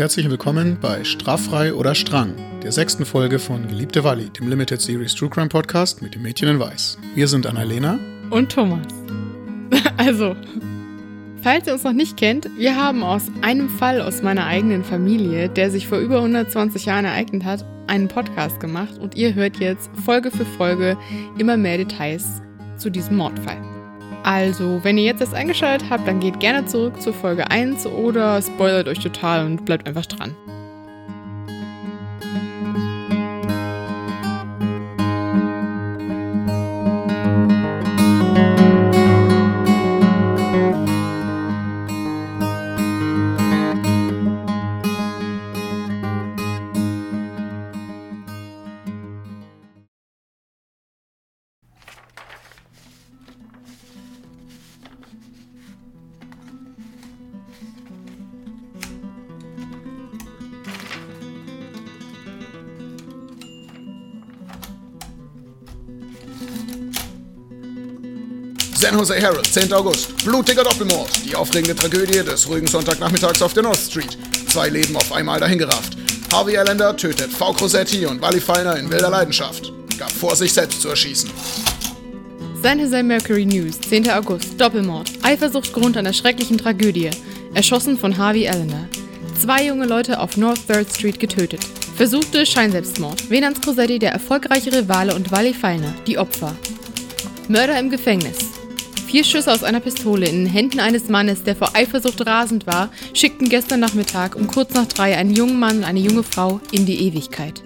Herzlich willkommen bei Straffrei oder Strang, der sechsten Folge von Geliebte Walli, dem Limited Series True Crime Podcast mit dem Mädchen in Weiß. Wir sind Annalena und Thomas. Also, falls ihr uns noch nicht kennt, wir haben aus einem Fall aus meiner eigenen Familie, der sich vor über 120 Jahren ereignet hat, einen Podcast gemacht und ihr hört jetzt Folge für Folge immer mehr Details zu diesem Mordfall. Also, wenn ihr jetzt das eingeschaltet habt, dann geht gerne zurück zur Folge 1 oder spoilert euch total und bleibt einfach dran. San Jose Herald, 10. August. Blutiger Doppelmord. Die aufregende Tragödie des ruhigen Sonntagnachmittags auf der North Street. Zwei Leben auf einmal dahingerafft. Harvey Allender tötet V. Crosetti und Wally Feiner in wilder Leidenschaft. Gab vor, sich selbst zu erschießen. San Jose Mercury News, 10. August. Doppelmord. Eifersuchtgrund an der schrecklichen Tragödie. Erschossen von Harvey Allender. Zwei junge Leute auf North 3rd Street getötet. Versuchte Scheinselbstmord. Venans Crosetti, der erfolgreiche Rivale und Wally Feiner, die Opfer. Mörder im Gefängnis. Vier Schüsse aus einer Pistole in den Händen eines Mannes, der vor Eifersucht rasend war, schickten gestern Nachmittag um kurz nach drei einen jungen Mann und eine junge Frau in die Ewigkeit.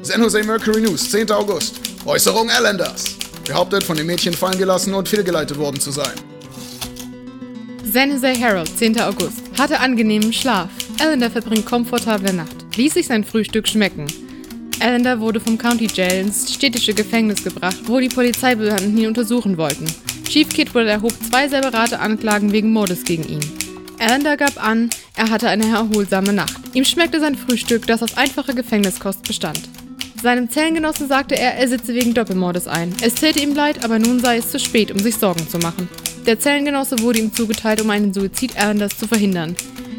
San Jose Mercury News, 10. August. Äußerung Allenders. Behauptet, von dem Mädchen fallen gelassen und fehlgeleitet worden zu sein. San Jose Herald, 10. August. Hatte angenehmen Schlaf. Allender verbringt komfortable Nacht. Ließ sich sein Frühstück schmecken. Allender wurde vom County Jail ins städtische Gefängnis gebracht, wo die Polizeibehörden ihn untersuchen wollten. Chief Kidwell erhob zwei separate Anklagen wegen Mordes gegen ihn. Allender gab an, er hatte eine erholsame Nacht. Ihm schmeckte sein Frühstück, das aus einfacher Gefängniskost bestand. Seinem Zellengenossen sagte er, er sitze wegen Doppelmordes ein. Es täte ihm leid, aber nun sei es zu spät, um sich Sorgen zu machen. Der Zellengenosse wurde ihm zugeteilt, um einen Suizid Allenders zu verhindern.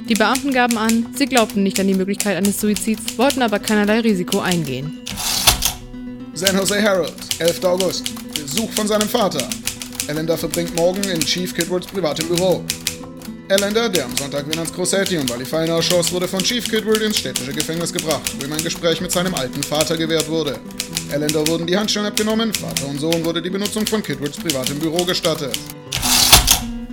Die Beamten gaben an, sie glaubten nicht an die Möglichkeit eines Suizids, wollten aber keinerlei Risiko eingehen. San Jose Herald, 11. August. Besuch von seinem Vater. Allender verbringt morgen in Chief Kidwoods privatem Büro. Allender, der am Sonntag Venance Crosetti und Wally Feiner erschoss, wurde von Chief Kidwood ins städtische Gefängnis gebracht, wo ihm ein Gespräch mit seinem alten Vater gewährt wurde. Allender wurden die Handschellen abgenommen, Vater und Sohn wurde die Benutzung von Kidwoods privatem Büro gestattet.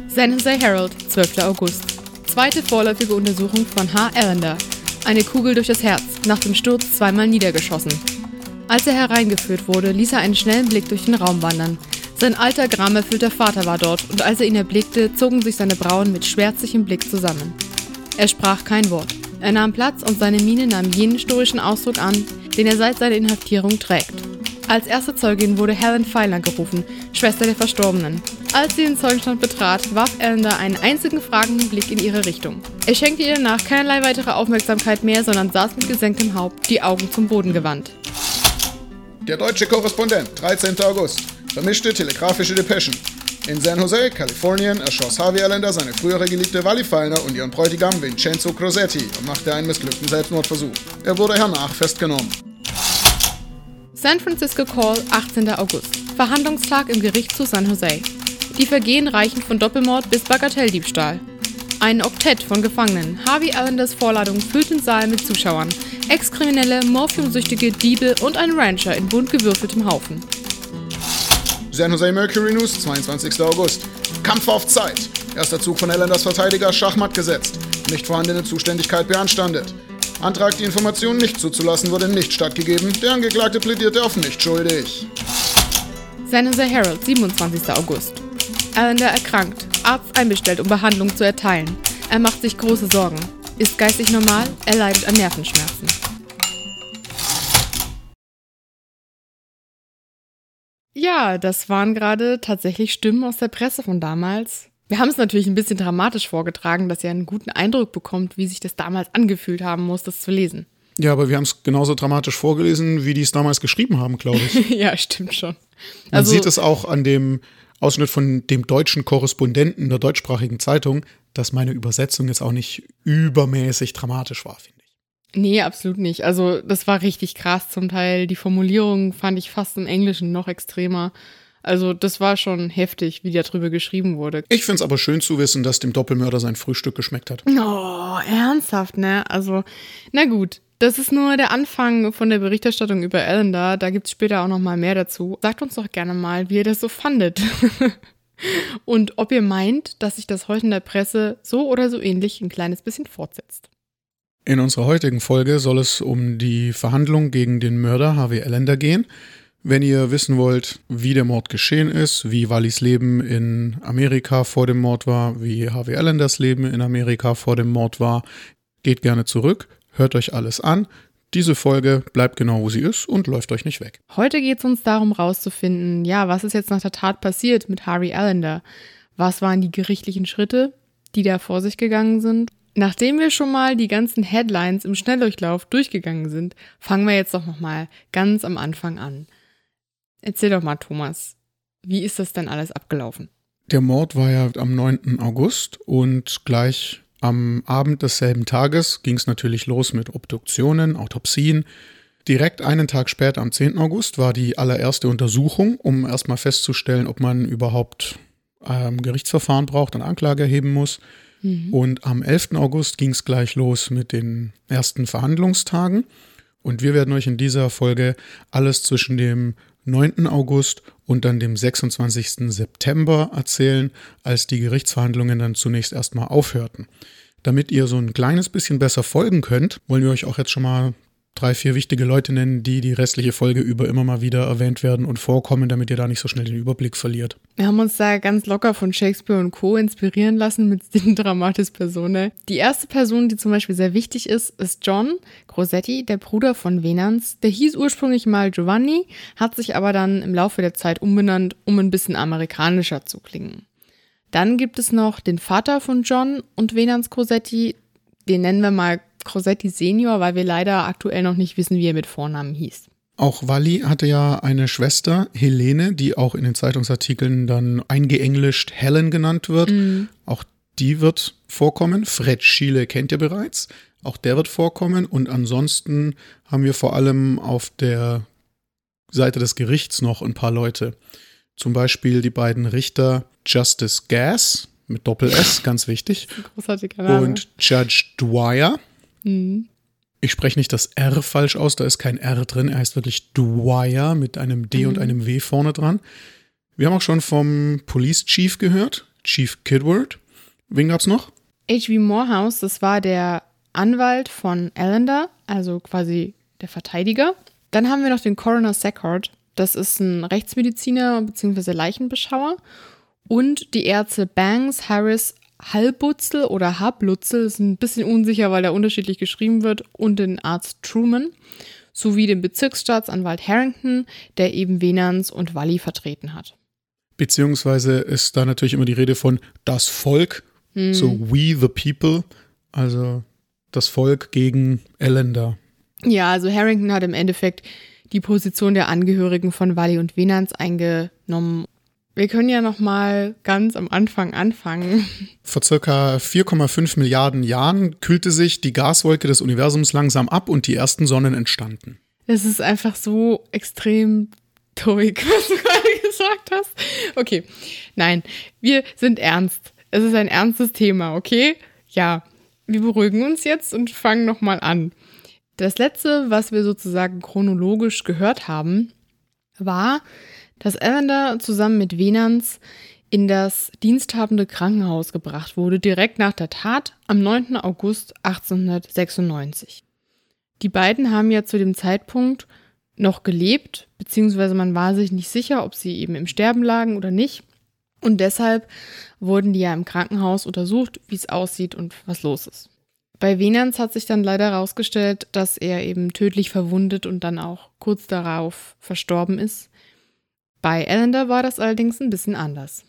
San Jose Herald, 12. August. Zweite vorläufige Untersuchung von H. Allender. Eine Kugel durch das Herz, nach dem Sturz zweimal niedergeschossen. Als er hereingeführt wurde, ließ er einen schnellen Blick durch den Raum wandern. Sein alter, gramerfüllter Vater war dort, und als er ihn erblickte, zogen sich seine Brauen mit schwärzlichem Blick zusammen. Er sprach kein Wort. Er nahm Platz und seine Miene nahm jenen stoischen Ausdruck an, den er seit seiner Inhaftierung trägt. Als erste Zeugin wurde Helen Pfeiler gerufen, Schwester der Verstorbenen. Als sie den Zeugenstand betrat, warf Allender einen einzigen fragenden Blick in ihre Richtung. Er schenkte ihr danach keinerlei weitere Aufmerksamkeit mehr, sondern saß mit gesenktem Haupt, die Augen zum Boden gewandt. Der deutsche Korrespondent, 13. August. Vermischte telegrafische Depeschen. In San Jose, Kalifornien, erschoss Harvey Allender seine frühere Geliebte Wally Feiner und ihren Bräutigam Vincenzo Crosetti und machte einen missglückten Selbstmordversuch. Er wurde hernach festgenommen. San Francisco Call, 18. August. Verhandlungstag im Gericht zu San Jose. Die Vergehen reichen von Doppelmord bis Bagatelldiebstahl. Ein Oktett von Gefangenen. Harvey Allenders Vorladung füllt den Saal mit Zuschauern. Ex-Kriminelle, Morphiumsüchtige, Diebe und ein Rancher in bunt gewürfeltem Haufen. San Jose Mercury News, 22. August. Kampf auf Zeit. Erster Zug von Allenders Verteidiger Schachmatt gesetzt. Nicht vorhandene Zuständigkeit beanstandet. Antrag, die Informationen nicht zuzulassen, wurde nicht stattgegeben. Der Angeklagte plädierte auf nicht schuldig. San Jose Herald, 27. August. Allender erkrankt. Arzt einbestellt, um Behandlung zu erteilen. Er macht sich große Sorgen. Ist geistig normal, er leidet an Nervenschmerzen. Ja, das waren gerade tatsächlich Stimmen aus der Presse von damals. Wir haben es natürlich ein bisschen dramatisch vorgetragen, dass ihr einen guten Eindruck bekommt, wie sich das damals angefühlt haben muss, das zu lesen. Ja, aber wir haben es genauso dramatisch vorgelesen, wie die es damals geschrieben haben, glaube ich. ja, stimmt schon. Man also, sieht es auch an dem Ausschnitt von dem deutschen Korrespondenten der deutschsprachigen Zeitung. dass meine Übersetzung jetzt auch nicht übermäßig dramatisch war, finde ich. Nee, absolut nicht. Also das war richtig krass zum Teil. Die Formulierung fand ich fast im Englischen noch extremer. Also das war schon heftig, wie darüber geschrieben wurde. Ich finde es aber schön zu wissen, dass dem Doppelmörder sein Frühstück geschmeckt hat. Oh, ernsthaft, ne? Also, na gut. Das ist nur der Anfang von der Berichterstattung über Allender. Da gibt es später auch noch mal mehr dazu. Sagt uns doch gerne mal, wie ihr das so fandet. Und ob ihr meint, dass sich das heute in der Presse so oder so ähnlich ein kleines bisschen fortsetzt. In unserer heutigen Folge soll es um die Verhandlung gegen den Mörder Harvey Allender gehen. Wenn ihr wissen wollt, wie der Mord geschehen ist, wie Wallys Leben in Amerika vor dem Mord war, wie Harvey Allenders Leben in Amerika vor dem Mord war, geht gerne zurück, hört euch alles an. Diese Folge bleibt genau, wo sie ist und läuft euch nicht weg. Heute geht es uns darum, rauszufinden, ja, was ist jetzt nach der Tat passiert mit Harvey Allender? Was waren die gerichtlichen Schritte, die da vor sich gegangen sind? Nachdem wir schon mal die ganzen Headlines im Schnelldurchlauf durchgegangen sind, fangen wir jetzt doch nochmal ganz am Anfang an. Erzähl doch mal, Thomas, wie ist das denn alles abgelaufen? Der Mord war ja am 9. August und gleich am Abend desselben Tages ging es natürlich los mit Obduktionen, Autopsien. Direkt einen Tag später, am 10. August, war die allererste Untersuchung, um erstmal festzustellen, ob man überhaupt ähm, Gerichtsverfahren braucht und Anklage erheben muss. Mhm. Und am 11. August ging es gleich los mit den ersten Verhandlungstagen. Und wir werden euch in dieser Folge alles zwischen dem 9. August und dann dem 26. September erzählen, als die Gerichtsverhandlungen dann zunächst erstmal aufhörten. Damit ihr so ein kleines bisschen besser folgen könnt, wollen wir euch auch jetzt schon mal drei, vier wichtige Leute nennen, die die restliche Folge über immer mal wieder erwähnt werden und vorkommen, damit ihr da nicht so schnell den Überblick verliert. Wir haben uns da ganz locker von Shakespeare und Co. inspirieren lassen mit den Dramatis Personae. Die erste Person, die zum Beispiel sehr wichtig ist, ist John Grossetti, der Bruder von Venans. Der hieß ursprünglich mal Giovanni, hat sich aber dann im Laufe der Zeit umbenannt, um ein bisschen amerikanischer zu klingen. Dann gibt es noch den Vater von John und Venans Grossetti, den nennen wir mal Crosetti Senior, weil wir leider aktuell noch nicht wissen, wie er mit Vornamen hieß. Auch Wally hatte ja eine Schwester, Helene, die auch in den Zeitungsartikeln dann eingeenglischt Helen genannt wird. Mhm. Auch die wird vorkommen. Fred Schiele kennt ihr bereits. Auch der wird vorkommen. Und ansonsten haben wir vor allem auf der Seite des Gerichts noch ein paar Leute. Zum Beispiel die beiden Richter Justice Gas mit Doppel S, ganz wichtig. Großartiger Name. Und Judge Dwyer. Mhm. Ich spreche nicht das R falsch aus, da ist kein R drin. Er heißt wirklich Dwyer mit einem D mhm. und einem W vorne dran. Wir haben auch schon vom Police Chief gehört, Chief Kidward. Wen gab's noch? H.V. Morehouse, das war der Anwalt von Allender, also quasi der Verteidiger. Dann haben wir noch den Coroner Sackard. Das ist ein Rechtsmediziner bzw. Leichenbeschauer. Und die Ärzte Banks, Harris, Halbutzel oder Hablutzel, ist ein bisschen unsicher, weil der unterschiedlich geschrieben wird, und den Arzt Truman, sowie den Bezirksstaatsanwalt Harrington, der eben Venans und Wally vertreten hat. Beziehungsweise ist da natürlich immer die Rede von das Volk, hm. so we the people, also das Volk gegen Elender. Ja, also Harrington hat im Endeffekt die Position der Angehörigen von Wally und Venans eingenommen wir können ja noch mal ganz am Anfang anfangen. Vor circa 4,5 Milliarden Jahren kühlte sich die Gaswolke des Universums langsam ab und die ersten Sonnen entstanden. Es ist einfach so extrem toig, was du gerade gesagt hast. Okay, nein, wir sind ernst. Es ist ein ernstes Thema, okay? Ja, wir beruhigen uns jetzt und fangen noch mal an. Das letzte, was wir sozusagen chronologisch gehört haben, war, dass Evander zusammen mit Venans in das diensthabende Krankenhaus gebracht wurde, direkt nach der Tat am 9. August 1896. Die beiden haben ja zu dem Zeitpunkt noch gelebt, beziehungsweise man war sich nicht sicher, ob sie eben im Sterben lagen oder nicht. Und deshalb wurden die ja im Krankenhaus untersucht, wie es aussieht und was los ist. Bei Venans hat sich dann leider herausgestellt, dass er eben tödlich verwundet und dann auch kurz darauf verstorben ist. Bei Allender war das allerdings ein bisschen anders.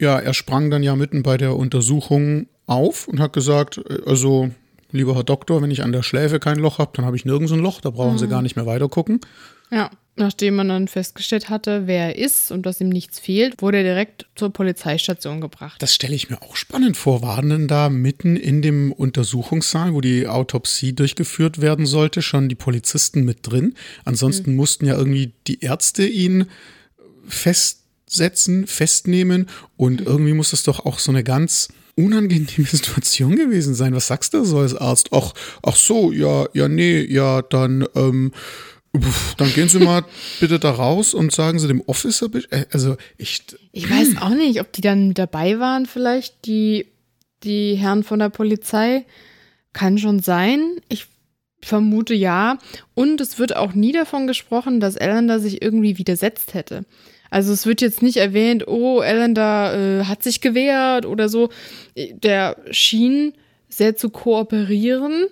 Ja, er sprang dann ja mitten bei der Untersuchung auf und hat gesagt, äh, also lieber Herr Doktor, wenn ich an der Schläfe kein Loch habe, dann habe ich nirgends ein Loch, da brauchen mhm. Sie gar nicht mehr weiter gucken. Ja, nachdem man dann festgestellt hatte, wer er ist und dass ihm nichts fehlt, wurde er direkt zur Polizeistation gebracht. Das stelle ich mir auch spannend vor. Waren denn da mitten in dem Untersuchungssaal, wo die Autopsie durchgeführt werden sollte, schon die Polizisten mit drin? Ansonsten mhm. mussten ja irgendwie die Ärzte ihn festsetzen, festnehmen und irgendwie muss es doch auch so eine ganz unangenehme Situation gewesen sein. Was sagst du so als Arzt? Ach, ach so, ja, ja, nee, ja, dann, ähm, dann gehen Sie mal bitte da raus und sagen Sie dem Officer, äh, also ich. Ich weiß auch nicht, ob die dann dabei waren, vielleicht die, die Herren von der Polizei. Kann schon sein. Ich vermute ja. Und es wird auch nie davon gesprochen, dass Ellender sich irgendwie widersetzt hätte. Also es wird jetzt nicht erwähnt, oh, Ellender äh, hat sich gewehrt oder so. Der schien sehr zu kooperieren.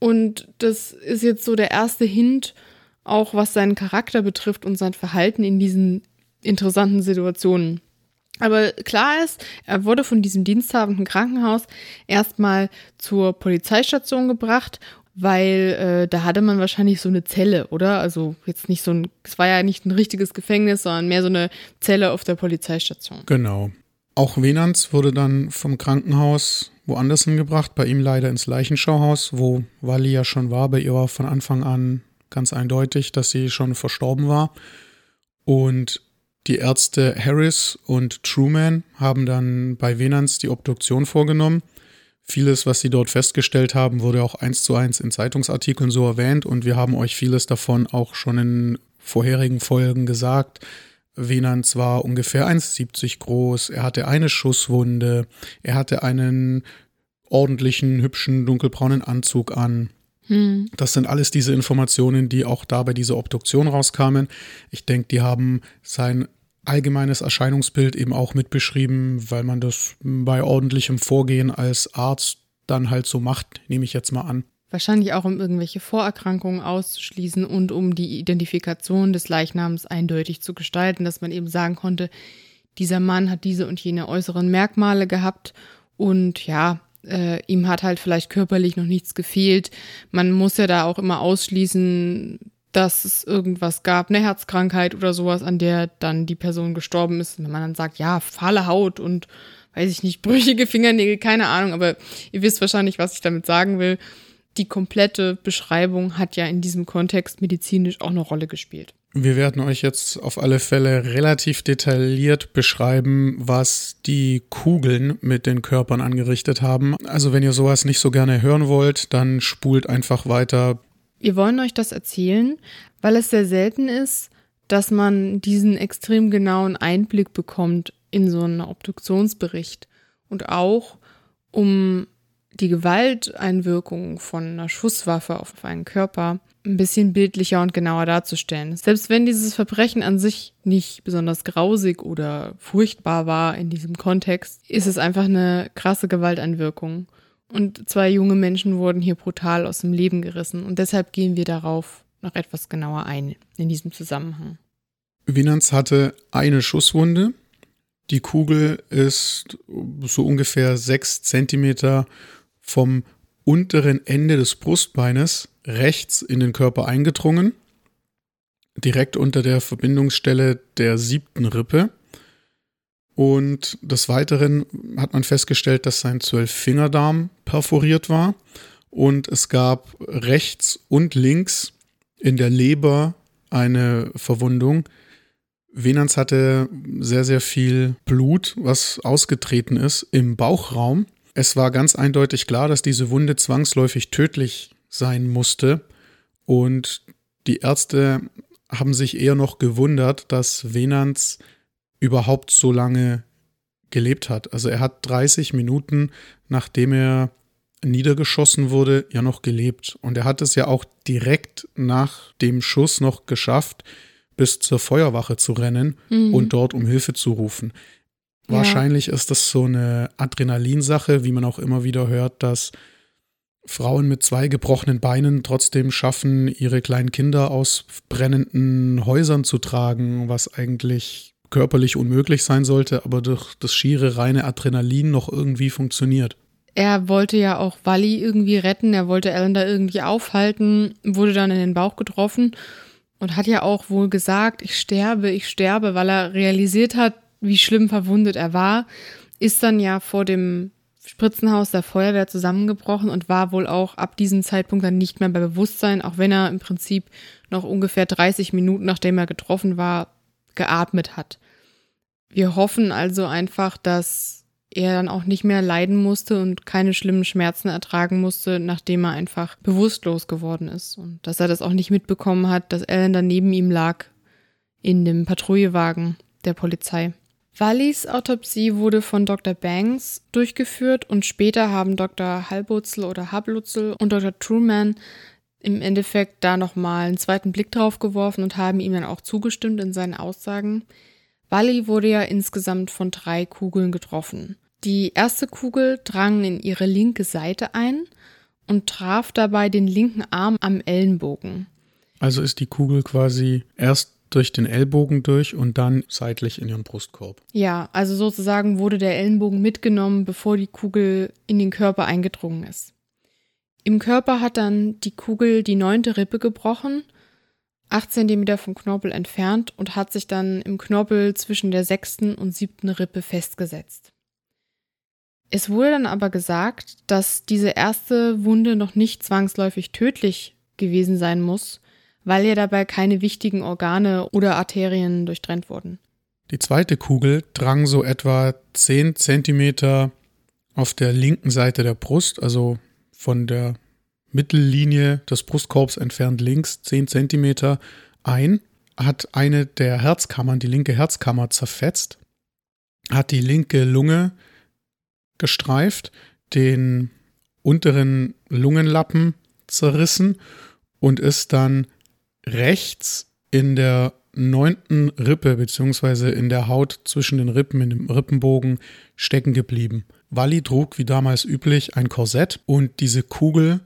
Und das ist jetzt so der erste Hint, auch was seinen Charakter betrifft und sein Verhalten in diesen interessanten Situationen. Aber klar ist, er wurde von diesem diensthabenden Krankenhaus erstmal zur Polizeistation gebracht, weil äh, da hatte man wahrscheinlich so eine Zelle, oder? Also jetzt nicht so ein, es war ja nicht ein richtiges Gefängnis, sondern mehr so eine Zelle auf der Polizeistation. Genau. Auch Venans wurde dann vom Krankenhaus woanders hingebracht, bei ihm leider ins Leichenschauhaus, wo Wally ja schon war. Bei ihr war von Anfang an ganz eindeutig, dass sie schon verstorben war. Und die Ärzte Harris und Truman haben dann bei Venans die Obduktion vorgenommen. Vieles, was sie dort festgestellt haben, wurde auch eins zu eins in Zeitungsartikeln so erwähnt und wir haben euch vieles davon auch schon in vorherigen Folgen gesagt. Venans war ungefähr 1,70 groß, er hatte eine Schusswunde, er hatte einen ordentlichen, hübschen, dunkelbraunen Anzug an. Hm. Das sind alles diese Informationen, die auch da bei dieser Obduktion rauskamen. Ich denke, die haben sein allgemeines Erscheinungsbild eben auch mitbeschrieben, weil man das bei ordentlichem Vorgehen als Arzt dann halt so macht, nehme ich jetzt mal an. Wahrscheinlich auch, um irgendwelche Vorerkrankungen auszuschließen und um die Identifikation des Leichnams eindeutig zu gestalten, dass man eben sagen konnte, dieser Mann hat diese und jene äußeren Merkmale gehabt und ja, äh, ihm hat halt vielleicht körperlich noch nichts gefehlt. Man muss ja da auch immer ausschließen, dass es irgendwas gab, eine Herzkrankheit oder sowas, an der dann die Person gestorben ist. wenn man dann sagt, ja, fahle Haut und weiß ich nicht, brüchige Fingernägel, keine Ahnung, aber ihr wisst wahrscheinlich, was ich damit sagen will. Die komplette Beschreibung hat ja in diesem Kontext medizinisch auch eine Rolle gespielt. Wir werden euch jetzt auf alle Fälle relativ detailliert beschreiben, was die Kugeln mit den Körpern angerichtet haben. Also wenn ihr sowas nicht so gerne hören wollt, dann spult einfach weiter. Wir wollen euch das erzählen, weil es sehr selten ist, dass man diesen extrem genauen Einblick bekommt in so einen Obduktionsbericht. Und auch um die Gewalteinwirkung von einer Schusswaffe auf einen Körper ein bisschen bildlicher und genauer darzustellen. Selbst wenn dieses Verbrechen an sich nicht besonders grausig oder furchtbar war in diesem Kontext, ist es einfach eine krasse Gewalteinwirkung. Und zwei junge Menschen wurden hier brutal aus dem Leben gerissen. Und deshalb gehen wir darauf noch etwas genauer ein in diesem Zusammenhang. Winans hatte eine Schusswunde. Die Kugel ist so ungefähr sechs Zentimeter vom unteren Ende des Brustbeines rechts in den Körper eingedrungen, direkt unter der Verbindungsstelle der siebten Rippe. Und des Weiteren hat man festgestellt, dass sein Zwölffingerdarm perforiert war und es gab rechts und links in der Leber eine Verwundung. Venans hatte sehr, sehr viel Blut, was ausgetreten ist im Bauchraum. Es war ganz eindeutig klar, dass diese Wunde zwangsläufig tödlich sein musste. Und die Ärzte haben sich eher noch gewundert, dass Venans überhaupt so lange gelebt hat. Also er hat 30 Minuten, nachdem er niedergeschossen wurde, ja noch gelebt. Und er hat es ja auch direkt nach dem Schuss noch geschafft, bis zur Feuerwache zu rennen mhm. und dort um Hilfe zu rufen. Ja. Wahrscheinlich ist das so eine Adrenalinsache, wie man auch immer wieder hört, dass Frauen mit zwei gebrochenen Beinen trotzdem schaffen, ihre kleinen Kinder aus brennenden Häusern zu tragen, was eigentlich körperlich unmöglich sein sollte, aber durch das schiere reine Adrenalin noch irgendwie funktioniert. Er wollte ja auch Wally irgendwie retten, er wollte Ellen da irgendwie aufhalten, wurde dann in den Bauch getroffen und hat ja auch wohl gesagt, ich sterbe, ich sterbe, weil er realisiert hat, wie schlimm verwundet er war, ist dann ja vor dem Spritzenhaus der Feuerwehr zusammengebrochen und war wohl auch ab diesem Zeitpunkt dann nicht mehr bei Bewusstsein, auch wenn er im Prinzip noch ungefähr 30 Minuten nachdem er getroffen war, geatmet hat. Wir hoffen also einfach, dass er dann auch nicht mehr leiden musste und keine schlimmen Schmerzen ertragen musste, nachdem er einfach bewusstlos geworden ist und dass er das auch nicht mitbekommen hat, dass Ellen dann neben ihm lag in dem Patrouillewagen der Polizei. Wallys Autopsie wurde von Dr. Banks durchgeführt und später haben Dr. Halbutzel oder Hablutzel und Dr. Truman im Endeffekt da nochmal einen zweiten Blick drauf geworfen und haben ihm dann auch zugestimmt in seinen Aussagen. Wally wurde ja insgesamt von drei Kugeln getroffen. Die erste Kugel drang in ihre linke Seite ein und traf dabei den linken Arm am Ellenbogen. Also ist die Kugel quasi erst durch den Ellbogen durch und dann seitlich in ihren Brustkorb. Ja, also sozusagen wurde der Ellenbogen mitgenommen, bevor die Kugel in den Körper eingedrungen ist. Im Körper hat dann die Kugel die neunte Rippe gebrochen, acht Zentimeter vom Knorpel entfernt und hat sich dann im Knorpel zwischen der sechsten und siebten Rippe festgesetzt. Es wurde dann aber gesagt, dass diese erste Wunde noch nicht zwangsläufig tödlich gewesen sein muss, weil ja dabei keine wichtigen Organe oder Arterien durchtrennt wurden. Die zweite Kugel drang so etwa 10 Zentimeter auf der linken Seite der Brust, also von der Mittellinie des Brustkorbs entfernt links 10 Zentimeter ein, hat eine der Herzkammern, die linke Herzkammer zerfetzt, hat die linke Lunge gestreift, den unteren Lungenlappen zerrissen und ist dann rechts in der neunten Rippe beziehungsweise in der Haut zwischen den Rippen, in dem Rippenbogen stecken geblieben. Wally trug wie damals üblich ein Korsett und diese Kugel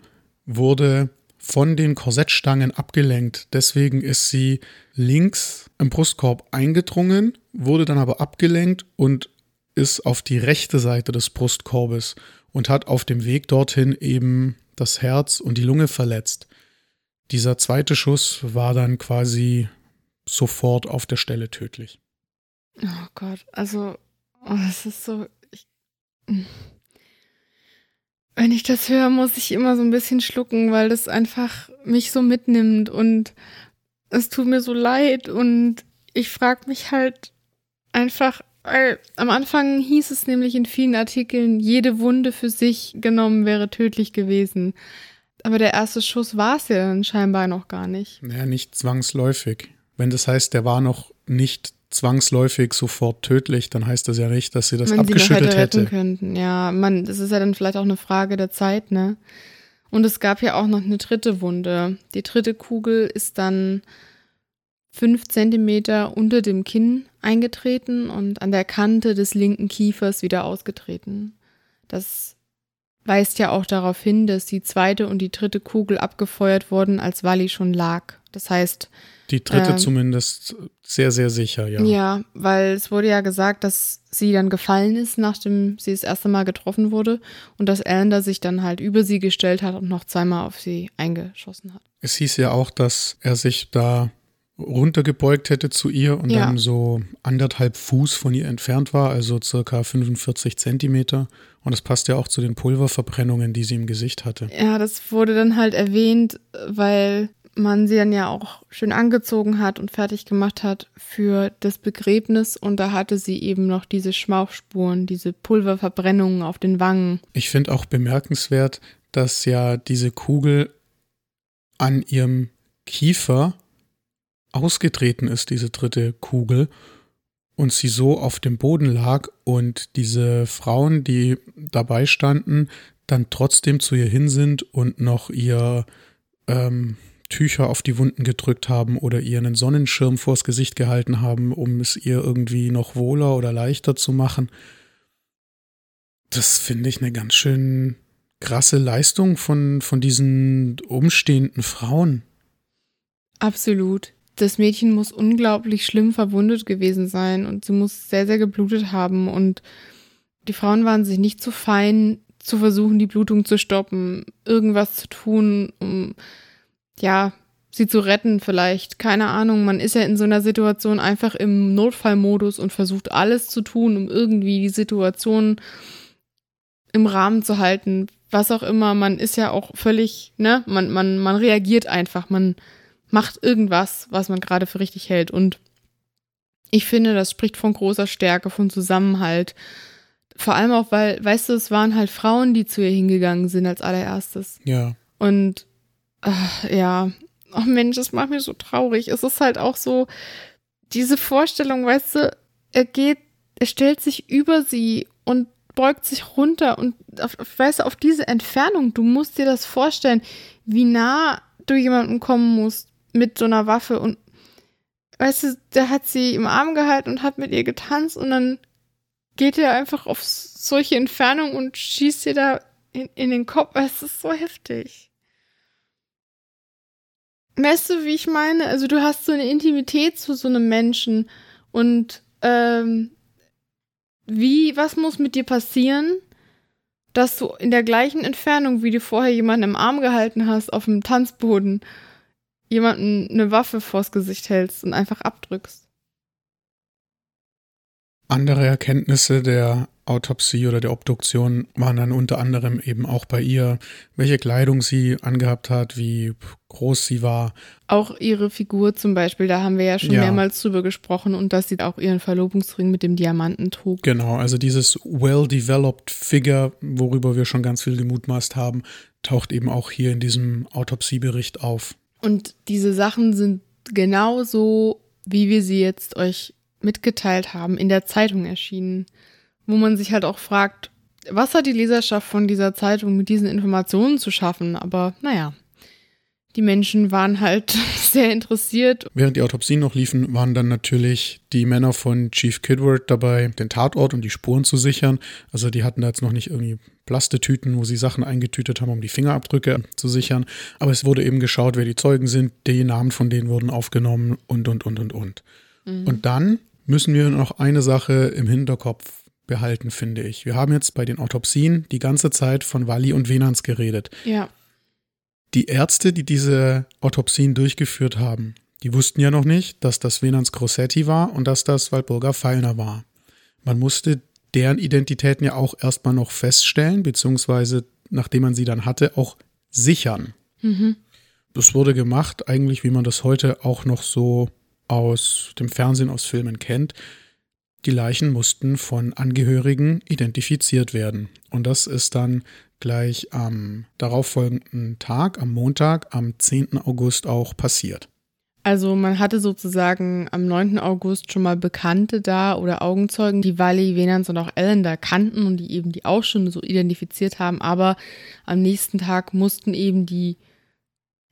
wurde von den Korsettstangen abgelenkt. Deswegen ist sie links im Brustkorb eingedrungen, wurde dann aber abgelenkt und ist auf die rechte Seite des Brustkorbes und hat auf dem Weg dorthin eben das Herz und die Lunge verletzt. Dieser zweite Schuss war dann quasi sofort auf der Stelle tödlich. Oh Gott, also, oh, es ist so. Wenn ich das höre, muss ich immer so ein bisschen schlucken, weil das einfach mich so mitnimmt und es tut mir so leid und ich frage mich halt einfach, weil am Anfang hieß es nämlich in vielen Artikeln, jede Wunde für sich genommen wäre tödlich gewesen. Aber der erste Schuss war es ja dann scheinbar noch gar nicht. Naja, nicht zwangsläufig. Wenn das heißt, der war noch nicht zwangsläufig sofort tödlich, dann heißt das ja nicht, dass sie das Man abgeschüttet sie hätte. hätte. Könnten. Ja, man, das ist ja dann vielleicht auch eine Frage der Zeit, ne? Und es gab ja auch noch eine dritte Wunde. Die dritte Kugel ist dann fünf Zentimeter unter dem Kinn eingetreten und an der Kante des linken Kiefers wieder ausgetreten. Das weist ja auch darauf hin, dass die zweite und die dritte Kugel abgefeuert wurden, als Wally schon lag. Das heißt. Die dritte äh, zumindest sehr, sehr sicher, ja. Ja, weil es wurde ja gesagt, dass sie dann gefallen ist, nachdem sie das erste Mal getroffen wurde und dass Elander sich dann halt über sie gestellt hat und noch zweimal auf sie eingeschossen hat. Es hieß ja auch, dass er sich da runtergebeugt hätte zu ihr und ja. dann so anderthalb Fuß von ihr entfernt war, also circa 45 Zentimeter. Und das passt ja auch zu den Pulververbrennungen, die sie im Gesicht hatte. Ja, das wurde dann halt erwähnt, weil man sie dann ja auch schön angezogen hat und fertig gemacht hat für das Begräbnis und da hatte sie eben noch diese Schmauchspuren, diese Pulververbrennungen auf den Wangen. Ich finde auch bemerkenswert, dass ja diese Kugel an ihrem Kiefer ausgetreten ist, diese dritte Kugel, und sie so auf dem Boden lag und diese Frauen, die dabei standen, dann trotzdem zu ihr hin sind und noch ihr ähm, Tücher auf die Wunden gedrückt haben oder ihr einen Sonnenschirm vors Gesicht gehalten haben, um es ihr irgendwie noch wohler oder leichter zu machen. Das finde ich eine ganz schön krasse Leistung von, von diesen umstehenden Frauen. Absolut das Mädchen muss unglaublich schlimm verwundet gewesen sein und sie muss sehr, sehr geblutet haben. Und die Frauen waren sich nicht zu fein, zu versuchen, die Blutung zu stoppen, irgendwas zu tun, um, ja, sie zu retten vielleicht. Keine Ahnung, man ist ja in so einer Situation einfach im Notfallmodus und versucht alles zu tun, um irgendwie die Situation im Rahmen zu halten. Was auch immer, man ist ja auch völlig, ne, man, man, man reagiert einfach, man macht irgendwas, was man gerade für richtig hält. Und ich finde, das spricht von großer Stärke, von Zusammenhalt. Vor allem auch, weil, weißt du, es waren halt Frauen, die zu ihr hingegangen sind als allererstes. Ja. Und ach, ja, oh Mensch, das macht mich so traurig. Es ist halt auch so, diese Vorstellung, weißt du, er geht, er stellt sich über sie und beugt sich runter und auf, weißt du, auf diese Entfernung, du musst dir das vorstellen, wie nah du jemanden kommen musst mit so einer Waffe und weißt du, der hat sie im Arm gehalten und hat mit ihr getanzt und dann geht er einfach auf solche Entfernung und schießt ihr da in, in den Kopf. Es ist so heftig. Weißt du, wie ich meine? Also du hast so eine Intimität zu so einem Menschen und ähm, wie, was muss mit dir passieren, dass du in der gleichen Entfernung, wie du vorher jemanden im Arm gehalten hast, auf dem Tanzboden, jemanden eine Waffe vors Gesicht hältst und einfach abdrückst? Andere Erkenntnisse der Autopsie oder der Obduktion waren dann unter anderem eben auch bei ihr, welche Kleidung sie angehabt hat, wie groß sie war. Auch ihre Figur zum Beispiel, da haben wir ja schon ja. mehrmals drüber gesprochen und dass sie auch ihren Verlobungsring mit dem Diamanten trug. Genau, also dieses well-developed Figure, worüber wir schon ganz viel gemutmaßt haben, taucht eben auch hier in diesem Autopsiebericht auf. Und diese Sachen sind genauso, wie wir sie jetzt euch mitgeteilt haben, in der Zeitung erschienen wo man sich halt auch fragt, was hat die Leserschaft von dieser Zeitung mit diesen Informationen zu schaffen? Aber naja, die Menschen waren halt sehr interessiert. Während die Autopsien noch liefen, waren dann natürlich die Männer von Chief Kidward dabei, den Tatort und die Spuren zu sichern. Also die hatten da jetzt noch nicht irgendwie Plastetüten, wo sie Sachen eingetütet haben, um die Fingerabdrücke zu sichern. Aber es wurde eben geschaut, wer die Zeugen sind, die Namen von denen wurden aufgenommen und, und, und, und, und. Mhm. Und dann müssen wir noch eine Sache im Hinterkopf behalten, finde ich. Wir haben jetzt bei den Autopsien die ganze Zeit von Walli und Venans geredet. Ja. Die Ärzte, die diese Autopsien durchgeführt haben, die wussten ja noch nicht, dass das Venans Grossetti war und dass das Waldburger Feilner war. Man musste deren Identitäten ja auch erstmal noch feststellen, beziehungsweise nachdem man sie dann hatte, auch sichern. Mhm. Das wurde gemacht, eigentlich wie man das heute auch noch so aus dem Fernsehen, aus Filmen kennt. Die Leichen mussten von Angehörigen identifiziert werden. Und das ist dann gleich am darauffolgenden Tag, am Montag, am 10. August auch passiert. Also man hatte sozusagen am 9. August schon mal Bekannte da oder Augenzeugen, die Wally, Venans und auch Ellen da kannten und die eben die auch schon so identifiziert haben. Aber am nächsten Tag mussten eben die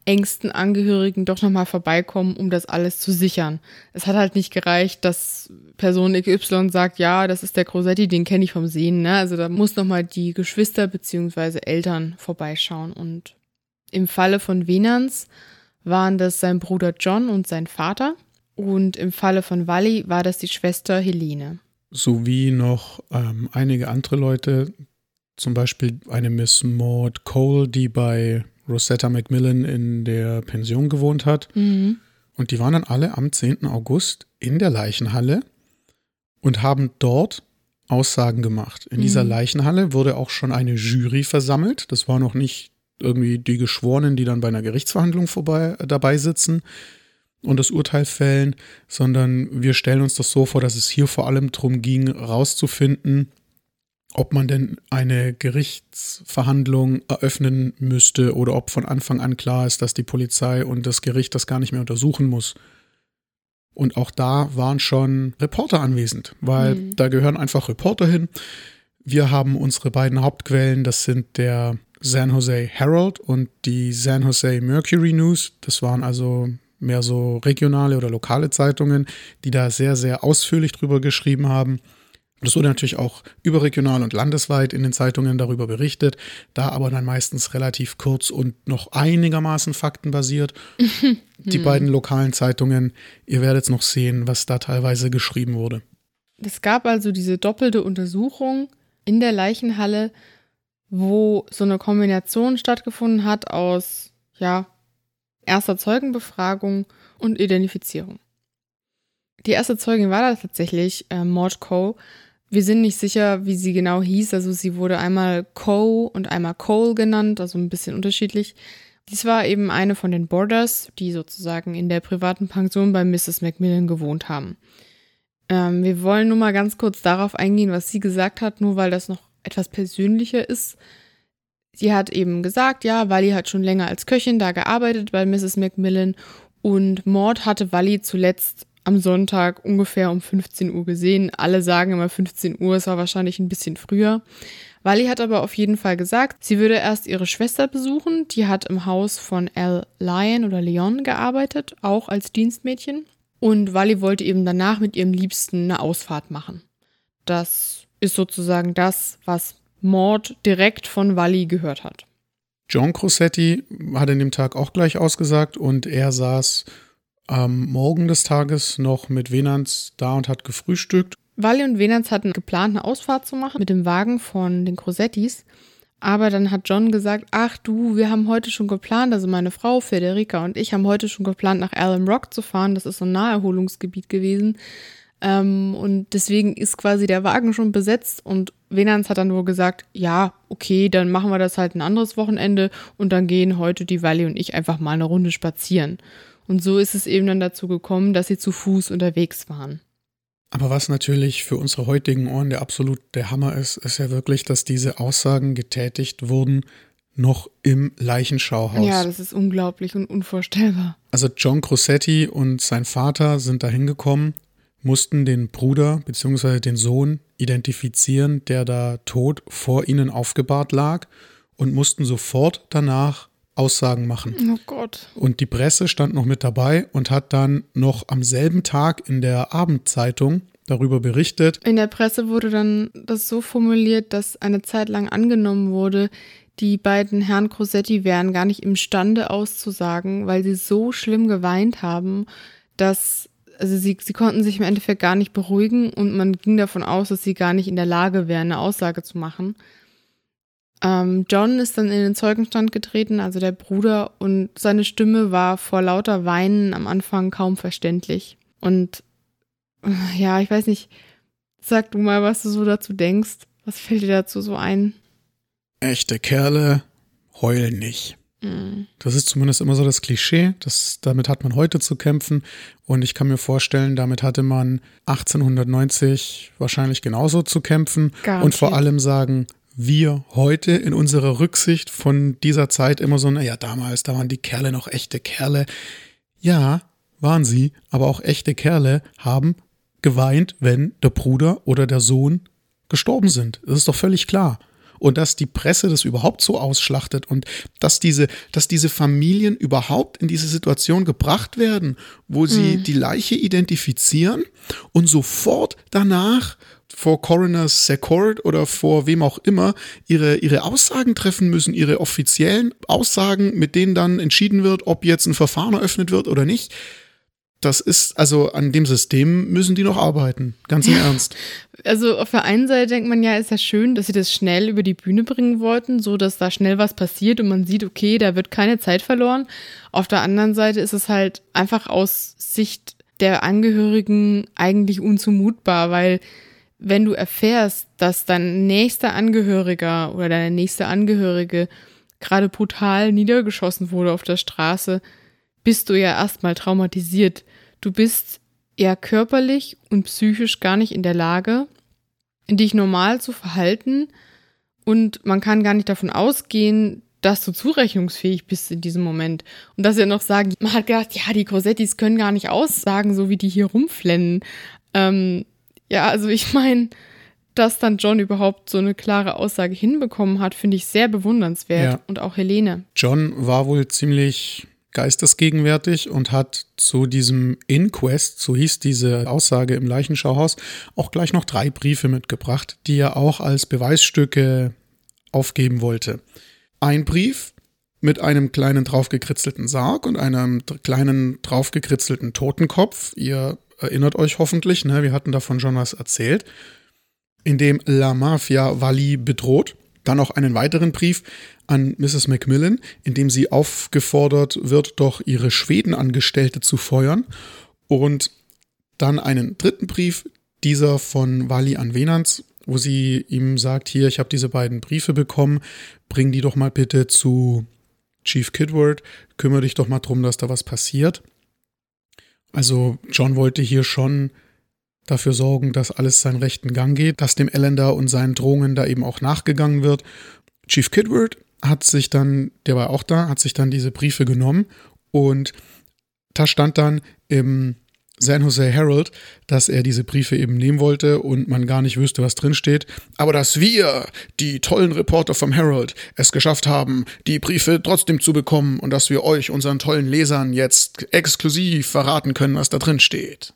engsten Angehörigen doch nochmal vorbeikommen, um das alles zu sichern. Es hat halt nicht gereicht, dass Person XY sagt, ja, das ist der Crosetti, den kenne ich vom Sehen. Ne? Also da muss nochmal die Geschwister bzw. Eltern vorbeischauen. Und im Falle von Venans waren das sein Bruder John und sein Vater. Und im Falle von Wally war das die Schwester Helene. Sowie noch ähm, einige andere Leute, zum Beispiel eine Miss Maud Cole, die bei Rosetta Macmillan in der Pension gewohnt hat. Mhm. Und die waren dann alle am 10. August in der Leichenhalle und haben dort Aussagen gemacht. In mhm. dieser Leichenhalle wurde auch schon eine Jury versammelt. Das war noch nicht irgendwie die Geschworenen, die dann bei einer Gerichtsverhandlung vorbei, äh, dabei sitzen und das Urteil fällen, sondern wir stellen uns das so vor, dass es hier vor allem darum ging, rauszufinden, ob man denn eine Gerichtsverhandlung eröffnen müsste oder ob von Anfang an klar ist, dass die Polizei und das Gericht das gar nicht mehr untersuchen muss. Und auch da waren schon Reporter anwesend, weil mhm. da gehören einfach Reporter hin. Wir haben unsere beiden Hauptquellen, das sind der San Jose Herald und die San Jose Mercury News. Das waren also mehr so regionale oder lokale Zeitungen, die da sehr, sehr ausführlich drüber geschrieben haben. Und es wurde natürlich auch überregional und landesweit in den Zeitungen darüber berichtet, da aber dann meistens relativ kurz und noch einigermaßen faktenbasiert. Die hm. beiden lokalen Zeitungen, ihr werdet noch sehen, was da teilweise geschrieben wurde. Es gab also diese doppelte Untersuchung in der Leichenhalle, wo so eine Kombination stattgefunden hat aus, ja, erster Zeugenbefragung und Identifizierung. Die erste Zeugin war da tatsächlich äh, Maud Coe. Wir sind nicht sicher, wie sie genau hieß. Also sie wurde einmal Coe und einmal Cole genannt, also ein bisschen unterschiedlich. Dies war eben eine von den Borders, die sozusagen in der privaten Pension bei Mrs. Macmillan gewohnt haben. Ähm, wir wollen nur mal ganz kurz darauf eingehen, was sie gesagt hat, nur weil das noch etwas persönlicher ist. Sie hat eben gesagt, ja, Wally hat schon länger als Köchin da gearbeitet bei Mrs. Macmillan und Maud hatte Wally zuletzt am Sonntag ungefähr um 15 Uhr gesehen. Alle sagen immer 15 Uhr, es war wahrscheinlich ein bisschen früher. Wally hat aber auf jeden Fall gesagt, sie würde erst ihre Schwester besuchen. Die hat im Haus von Al Lyon oder Leon gearbeitet, auch als Dienstmädchen. Und Wally wollte eben danach mit ihrem Liebsten eine Ausfahrt machen. Das ist sozusagen das, was Maud direkt von Wally gehört hat. John Crossetti hat in dem Tag auch gleich ausgesagt und er saß am Morgen des Tages noch mit Venans da und hat gefrühstückt. Wally und Venans hatten geplant, eine Ausfahrt zu machen mit dem Wagen von den Crosettis. Aber dann hat John gesagt, ach du, wir haben heute schon geplant, also meine Frau Federica und ich haben heute schon geplant, nach Allen Rock zu fahren. Das ist so ein Naherholungsgebiet gewesen. Ähm, und deswegen ist quasi der Wagen schon besetzt und Venans hat dann wohl gesagt, ja, okay, dann machen wir das halt ein anderes Wochenende und dann gehen heute die Wally und ich einfach mal eine Runde spazieren. Und so ist es eben dann dazu gekommen, dass sie zu Fuß unterwegs waren. Aber was natürlich für unsere heutigen Ohren der absolut der Hammer ist, ist ja wirklich, dass diese Aussagen getätigt wurden noch im Leichenschauhaus. Ja, das ist unglaublich und unvorstellbar. Also John Crossetti und sein Vater sind da hingekommen, mussten den Bruder bzw. den Sohn identifizieren, der da tot vor ihnen aufgebahrt lag und mussten sofort danach Aussagen machen. Oh Gott. Und die Presse stand noch mit dabei und hat dann noch am selben Tag in der Abendzeitung darüber berichtet. In der Presse wurde dann das so formuliert, dass eine Zeit lang angenommen wurde, die beiden Herren Crosetti wären gar nicht imstande auszusagen, weil sie so schlimm geweint haben, dass also sie, sie konnten sich im Endeffekt gar nicht beruhigen und man ging davon aus, dass sie gar nicht in der Lage wären, eine Aussage zu machen. Ähm, John ist dann in den Zeugenstand getreten, also der Bruder, und seine Stimme war vor lauter Weinen am Anfang kaum verständlich. Und ja, ich weiß nicht, sag du mal, was du so dazu denkst. Was fällt dir dazu so ein? Echte Kerle heulen nicht. Mhm. Das ist zumindest immer so das Klischee. Das, damit hat man heute zu kämpfen. Und ich kann mir vorstellen, damit hatte man 1890 wahrscheinlich genauso zu kämpfen. Garantiert. Und vor allem sagen, wir heute in unserer Rücksicht von dieser Zeit immer so, naja, damals, da waren die Kerle noch echte Kerle. Ja, waren sie, aber auch echte Kerle haben geweint, wenn der Bruder oder der Sohn gestorben sind. Das ist doch völlig klar. Und dass die Presse das überhaupt so ausschlachtet und dass diese, dass diese Familien überhaupt in diese Situation gebracht werden, wo sie mhm. die Leiche identifizieren und sofort danach vor Coroner's Court oder vor wem auch immer ihre, ihre Aussagen treffen müssen, ihre offiziellen Aussagen, mit denen dann entschieden wird, ob jetzt ein Verfahren eröffnet wird oder nicht. Das ist, also an dem System müssen die noch arbeiten, ganz im ja. Ernst. Also auf der einen Seite denkt man ja, ist ja schön, dass sie das schnell über die Bühne bringen wollten, so dass da schnell was passiert und man sieht, okay, da wird keine Zeit verloren. Auf der anderen Seite ist es halt einfach aus Sicht der Angehörigen eigentlich unzumutbar, weil wenn du erfährst, dass dein nächster Angehöriger oder deine nächste Angehörige gerade brutal niedergeschossen wurde auf der Straße, bist du ja erstmal traumatisiert. Du bist eher körperlich und psychisch gar nicht in der Lage, dich normal zu verhalten und man kann gar nicht davon ausgehen, dass du zurechnungsfähig bist in diesem Moment. Und dass er noch sagen, man hat gedacht, ja, die Cosettis können gar nicht aussagen, so wie die hier rumflennen. Ähm, ja, also ich meine, dass dann John überhaupt so eine klare Aussage hinbekommen hat, finde ich sehr bewundernswert. Ja. Und auch Helene. John war wohl ziemlich geistesgegenwärtig und hat zu diesem Inquest, so hieß diese Aussage im Leichenschauhaus, auch gleich noch drei Briefe mitgebracht, die er auch als Beweisstücke aufgeben wollte. Ein Brief mit einem kleinen draufgekritzelten Sarg und einem kleinen draufgekritzelten Totenkopf. Ihr erinnert euch hoffentlich, ne? wir hatten davon schon was erzählt, in dem La Mafia Wally bedroht. Dann noch einen weiteren Brief an Mrs. Macmillan, in dem sie aufgefordert wird, doch ihre Schwedenangestellte zu feuern. Und dann einen dritten Brief, dieser von Wally an Venans, wo sie ihm sagt, hier, ich habe diese beiden Briefe bekommen, bring die doch mal bitte zu Chief Kidward, kümmere dich doch mal drum, dass da was passiert. Also John wollte hier schon dafür sorgen, dass alles seinen rechten Gang geht, dass dem Ellender und seinen Drohungen da eben auch nachgegangen wird. Chief Kidward hat sich dann, der war auch da, hat sich dann diese Briefe genommen und da stand dann im San Jose Herald, dass er diese Briefe eben nehmen wollte und man gar nicht wüsste, was drin steht. Aber dass wir, die tollen Reporter vom Herald, es geschafft haben, die Briefe trotzdem zu bekommen und dass wir euch, unseren tollen Lesern, jetzt exklusiv verraten können, was da drin steht.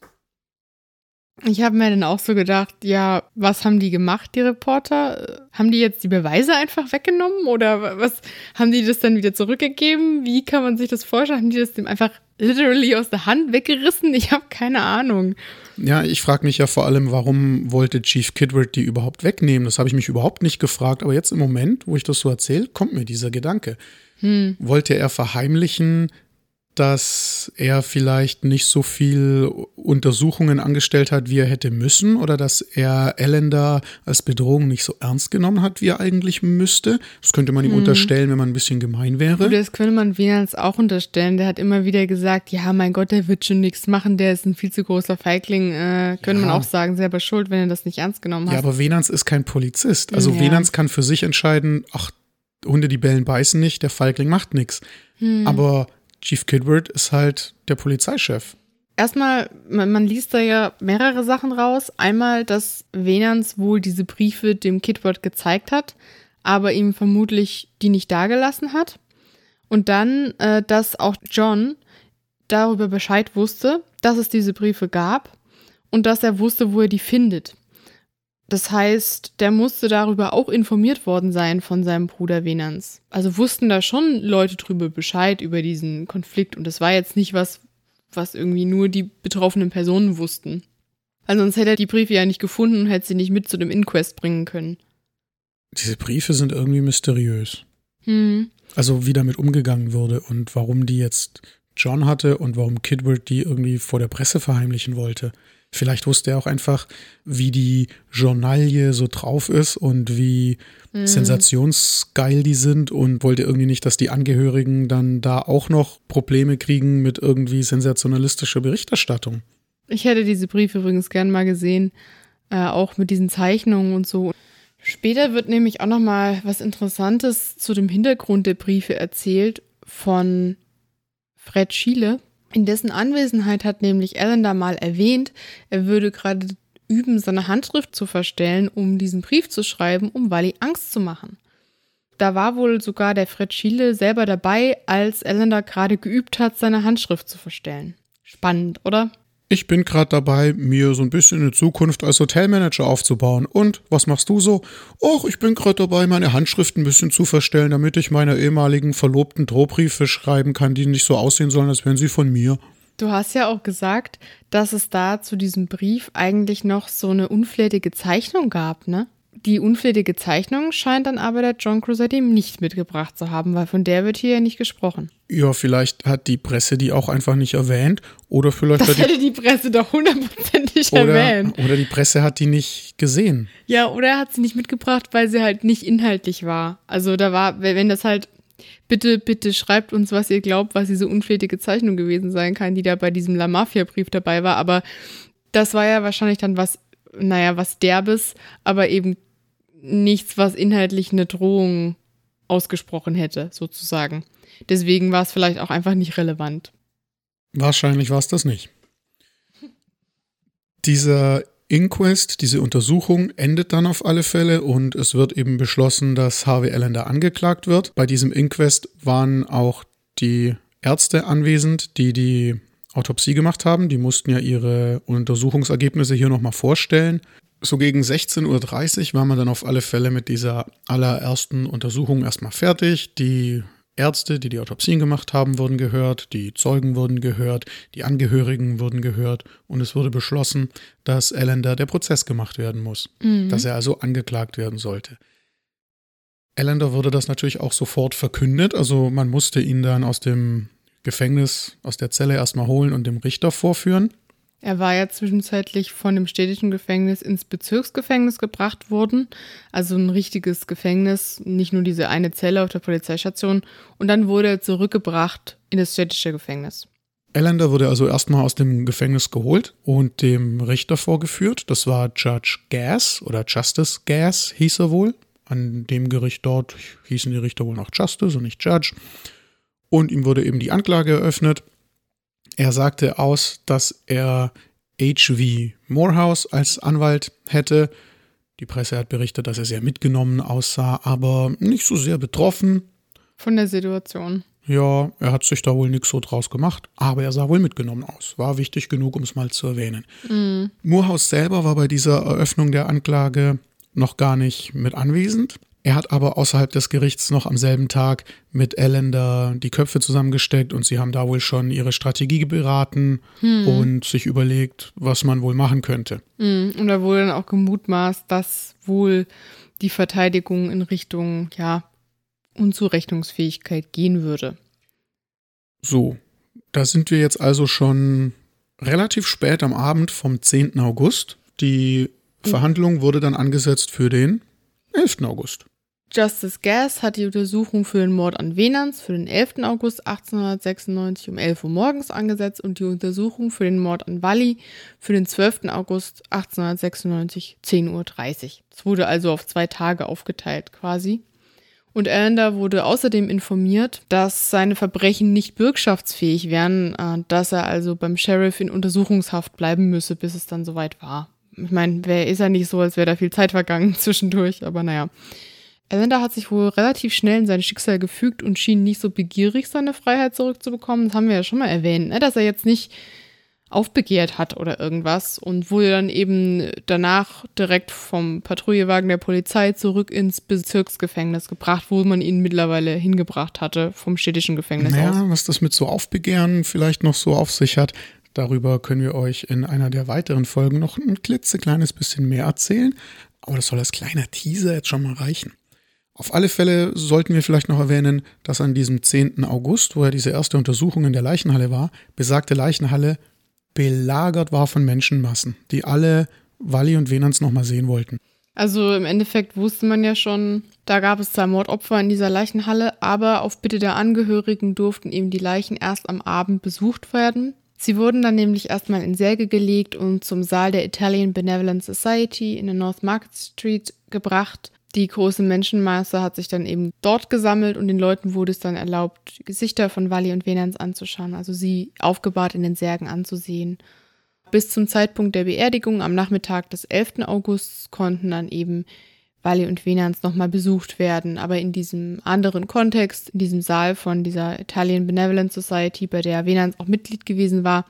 Ich habe mir dann auch so gedacht, ja, was haben die gemacht, die Reporter? Haben die jetzt die Beweise einfach weggenommen oder was haben die das dann wieder zurückgegeben? Wie kann man sich das vorstellen? Haben die das dem einfach literally aus der Hand weggerissen? Ich habe keine Ahnung. Ja, ich frage mich ja vor allem, warum wollte Chief Kidward die überhaupt wegnehmen? Das habe ich mich überhaupt nicht gefragt, aber jetzt im Moment, wo ich das so erzähle, kommt mir dieser Gedanke. Hm. Wollte er verheimlichen, dass er vielleicht nicht so viel Untersuchungen angestellt hat, wie er hätte müssen, oder dass er Ellender als Bedrohung nicht so ernst genommen hat, wie er eigentlich müsste. Das könnte man ihm hm. unterstellen, wenn man ein bisschen gemein wäre. Das könnte man Venans auch unterstellen. Der hat immer wieder gesagt, ja, mein Gott, der wird schon nichts machen, der ist ein viel zu großer Feigling. Äh, könnte ja. man auch sagen, selber schuld, wenn er das nicht ernst genommen hat. Ja, aber Venans ist kein Polizist. Also ja. Venans kann für sich entscheiden, ach, Hunde, die bellen, beißen nicht, der Feigling macht nichts. Hm. Aber Chief Kidward ist halt der Polizeichef. Erstmal, man, man, liest da ja mehrere Sachen raus. Einmal, dass Venans wohl diese Briefe dem Kidward gezeigt hat, aber ihm vermutlich die nicht dagelassen hat. Und dann, äh, dass auch John darüber Bescheid wusste, dass es diese Briefe gab und dass er wusste, wo er die findet. Das heißt, der musste darüber auch informiert worden sein von seinem Bruder Venans. Also wussten da schon Leute drüber Bescheid über diesen Konflikt und das war jetzt nicht was, was irgendwie nur die betroffenen Personen wussten. Weil sonst hätte er die Briefe ja nicht gefunden und hätte sie nicht mit zu dem Inquest bringen können. Diese Briefe sind irgendwie mysteriös. Hm. Also wie damit umgegangen wurde und warum die jetzt John hatte und warum Kidward die irgendwie vor der Presse verheimlichen wollte. Vielleicht wusste er auch einfach, wie die Journalie so drauf ist und wie mhm. sensationsgeil die sind und wollte irgendwie nicht, dass die Angehörigen dann da auch noch Probleme kriegen mit irgendwie sensationalistischer Berichterstattung. Ich hätte diese Briefe übrigens gern mal gesehen, äh, auch mit diesen Zeichnungen und so. Später wird nämlich auch noch mal was Interessantes zu dem Hintergrund der Briefe erzählt von Fred Schiele. In dessen Anwesenheit hat nämlich Allender mal erwähnt, er würde gerade üben, seine Handschrift zu verstellen, um diesen Brief zu schreiben, um Wally Angst zu machen. Da war wohl sogar der Fred Schiele selber dabei, als Allender gerade geübt hat, seine Handschrift zu verstellen. Spannend, oder? Ich bin gerade dabei, mir so ein bisschen eine Zukunft als Hotelmanager aufzubauen. Und was machst du so? Och, ich bin gerade dabei, meine Handschrift ein bisschen zu verstellen, damit ich meiner ehemaligen Verlobten Drohbriefe schreiben kann, die nicht so aussehen sollen, als wären sie von mir. Du hast ja auch gesagt, dass es da zu diesem Brief eigentlich noch so eine unflätige Zeichnung gab, ne? Die unflätige Zeichnung scheint dann aber der John Crusader nicht mitgebracht zu haben, weil von der wird hier ja nicht gesprochen. Ja, vielleicht hat die Presse die auch einfach nicht erwähnt. Oder vielleicht das hat die, hätte die Presse doch hundertprozentig erwähnt. Oder die Presse hat die nicht gesehen. Ja, oder er hat sie nicht mitgebracht, weil sie halt nicht inhaltlich war. Also da war, wenn das halt, bitte, bitte schreibt uns, was ihr glaubt, was diese unflätige Zeichnung gewesen sein kann, die da bei diesem La Mafia-Brief dabei war. Aber das war ja wahrscheinlich dann was, naja, was Derbes, aber eben nichts, was inhaltlich eine Drohung ausgesprochen hätte, sozusagen. Deswegen war es vielleicht auch einfach nicht relevant. Wahrscheinlich war es das nicht. Dieser Inquest, diese Untersuchung endet dann auf alle Fälle und es wird eben beschlossen, dass Harvey Allender angeklagt wird. Bei diesem Inquest waren auch die Ärzte anwesend, die die Autopsie gemacht haben. Die mussten ja ihre Untersuchungsergebnisse hier nochmal vorstellen so gegen 16.30 Uhr war man dann auf alle Fälle mit dieser allerersten Untersuchung erstmal fertig. Die Ärzte, die die Autopsien gemacht haben, wurden gehört, die Zeugen wurden gehört, die Angehörigen wurden gehört und es wurde beschlossen, dass Allender der Prozess gemacht werden muss, mhm. dass er also angeklagt werden sollte. Ellender wurde das natürlich auch sofort verkündet. Also man musste ihn dann aus dem Gefängnis, aus der Zelle erstmal holen und dem Richter vorführen. Er war ja zwischenzeitlich von dem städtischen Gefängnis ins Bezirksgefängnis gebracht worden. Also ein richtiges Gefängnis, nicht nur diese eine Zelle auf der Polizeistation. Und dann wurde er zurückgebracht in das städtische Gefängnis. Ellender wurde also erstmal aus dem Gefängnis geholt und dem Richter vorgeführt. Das war Judge Gas oder Justice Gas hieß er wohl. An dem Gericht dort hießen die Richter wohl noch Justice und nicht Judge. Und ihm wurde eben die Anklage eröffnet. Er sagte aus, dass er H.V. Morehouse als Anwalt hätte. Die Presse hat berichtet, dass er sehr mitgenommen aussah, aber nicht so sehr betroffen. Von der Situation. Ja, er hat sich da wohl nichts so draus gemacht, aber er sah wohl mitgenommen aus. War wichtig genug, um es mal zu erwähnen. Mhm. Morehouse selber war bei dieser Eröffnung der Anklage noch gar nicht mit anwesend. Er hat aber außerhalb des Gerichts noch am selben Tag mit Ellender die Köpfe zusammengesteckt und sie haben da wohl schon ihre Strategie beraten hm. und sich überlegt, was man wohl machen könnte. Hm. Und da wurde dann auch gemutmaßt, dass wohl die Verteidigung in Richtung, ja, Unzurechnungsfähigkeit gehen würde. So, da sind wir jetzt also schon relativ spät am Abend vom 10. August. Die Verhandlung wurde dann angesetzt für den 11. August. Justice Gas hat die Untersuchung für den Mord an Venans für den 11. August 1896 um 11 Uhr morgens angesetzt und die Untersuchung für den Mord an Wally für den 12. August 1896 10.30 Uhr. Es wurde also auf zwei Tage aufgeteilt quasi. Und Allender wurde außerdem informiert, dass seine Verbrechen nicht bürgschaftsfähig wären, äh, dass er also beim Sheriff in Untersuchungshaft bleiben müsse, bis es dann soweit war. Ich meine, wer ist ja nicht so, als wäre da viel Zeit vergangen zwischendurch, aber naja. Allender hat sich wohl relativ schnell in sein Schicksal gefügt und schien nicht so begierig, seine Freiheit zurückzubekommen. Das haben wir ja schon mal erwähnt, ne? dass er jetzt nicht aufbegehrt hat oder irgendwas und wurde dann eben danach direkt vom Patrouillewagen der Polizei zurück ins Bezirksgefängnis gebracht, wo man ihn mittlerweile hingebracht hatte vom städtischen Gefängnis naja, aus. was das mit so Aufbegehren vielleicht noch so auf sich hat, Darüber können wir euch in einer der weiteren Folgen noch ein klitzekleines bisschen mehr erzählen. Aber das soll als kleiner Teaser jetzt schon mal reichen. Auf alle Fälle sollten wir vielleicht noch erwähnen, dass an diesem 10. August, wo ja diese erste Untersuchung in der Leichenhalle war, besagte Leichenhalle belagert war von Menschenmassen, die alle Walli und Venans nochmal sehen wollten. Also im Endeffekt wusste man ja schon, da gab es zwei Mordopfer in dieser Leichenhalle, aber auf Bitte der Angehörigen durften eben die Leichen erst am Abend besucht werden. Sie wurden dann nämlich erstmal in Särge gelegt und zum Saal der Italian Benevolent Society in der North Market Street gebracht. Die große Menschenmasse hat sich dann eben dort gesammelt und den Leuten wurde es dann erlaubt, Gesichter von Walli und Venans anzuschauen, also sie aufgebahrt in den Särgen anzusehen. Bis zum Zeitpunkt der Beerdigung am Nachmittag des 11. August konnten dann eben Walli und Venans nochmal besucht werden, aber in diesem anderen Kontext, in diesem Saal von dieser Italian Benevolent Society, bei der Venans auch Mitglied gewesen war.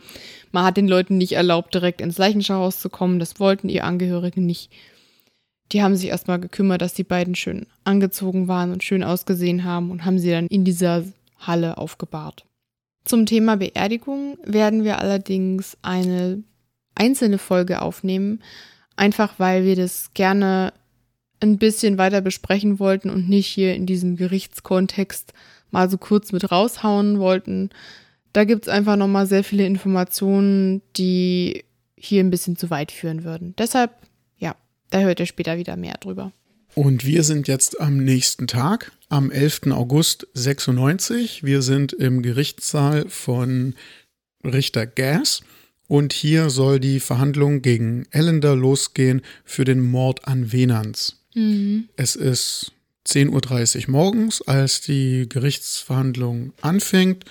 Man hat den Leuten nicht erlaubt, direkt ins Leichenschauhaus zu kommen, das wollten ihr Angehörige nicht. Die haben sich erstmal gekümmert, dass die beiden schön angezogen waren und schön ausgesehen haben und haben sie dann in dieser Halle aufgebahrt. Zum Thema Beerdigung werden wir allerdings eine einzelne Folge aufnehmen, einfach weil wir das gerne ein bisschen weiter besprechen wollten und nicht hier in diesem Gerichtskontext mal so kurz mit raushauen wollten. Da gibt es einfach nochmal sehr viele Informationen, die hier ein bisschen zu weit führen würden. Deshalb, da hört ihr später wieder mehr drüber. Und wir sind jetzt am nächsten Tag, am 11. August 96. Wir sind im Gerichtssaal von Richter Gas. Und hier soll die Verhandlung gegen Ellender losgehen für den Mord an Venans. Mhm. Es ist 10.30 Uhr morgens, als die Gerichtsverhandlung anfängt.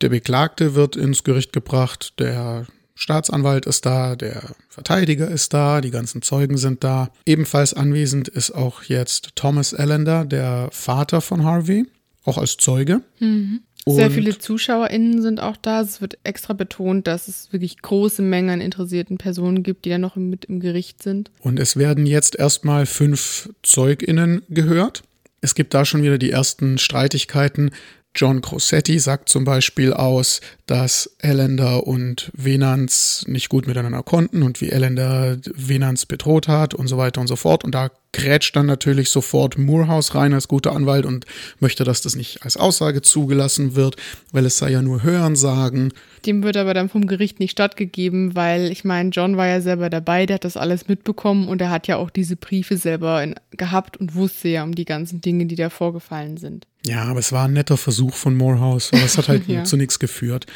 Der Beklagte wird ins Gericht gebracht, der Staatsanwalt ist da, der Verteidiger ist da, die ganzen Zeugen sind da. Ebenfalls anwesend ist auch jetzt Thomas Allender, der Vater von Harvey, auch als Zeuge. Mhm. Sehr viele ZuschauerInnen sind auch da. Es wird extra betont, dass es wirklich große Mengen an interessierten Personen gibt, die ja noch mit im Gericht sind. Und es werden jetzt erstmal fünf ZeugInnen gehört. Es gibt da schon wieder die ersten Streitigkeiten. John Crossetti sagt zum Beispiel aus, dass Ellender und Venans nicht gut miteinander konnten und wie Ellender Venans bedroht hat und so weiter und so fort. Und da grätscht dann natürlich sofort Moorhouse rein als guter Anwalt und möchte, dass das nicht als Aussage zugelassen wird, weil es sei ja nur Hörensagen. Dem wird aber dann vom Gericht nicht stattgegeben, weil ich meine, John war ja selber dabei, der hat das alles mitbekommen und er hat ja auch diese Briefe selber in, gehabt und wusste ja um die ganzen Dinge, die da vorgefallen sind. Ja, aber es war ein netter Versuch von Morehouse, aber es hat halt ja. zu nichts geführt.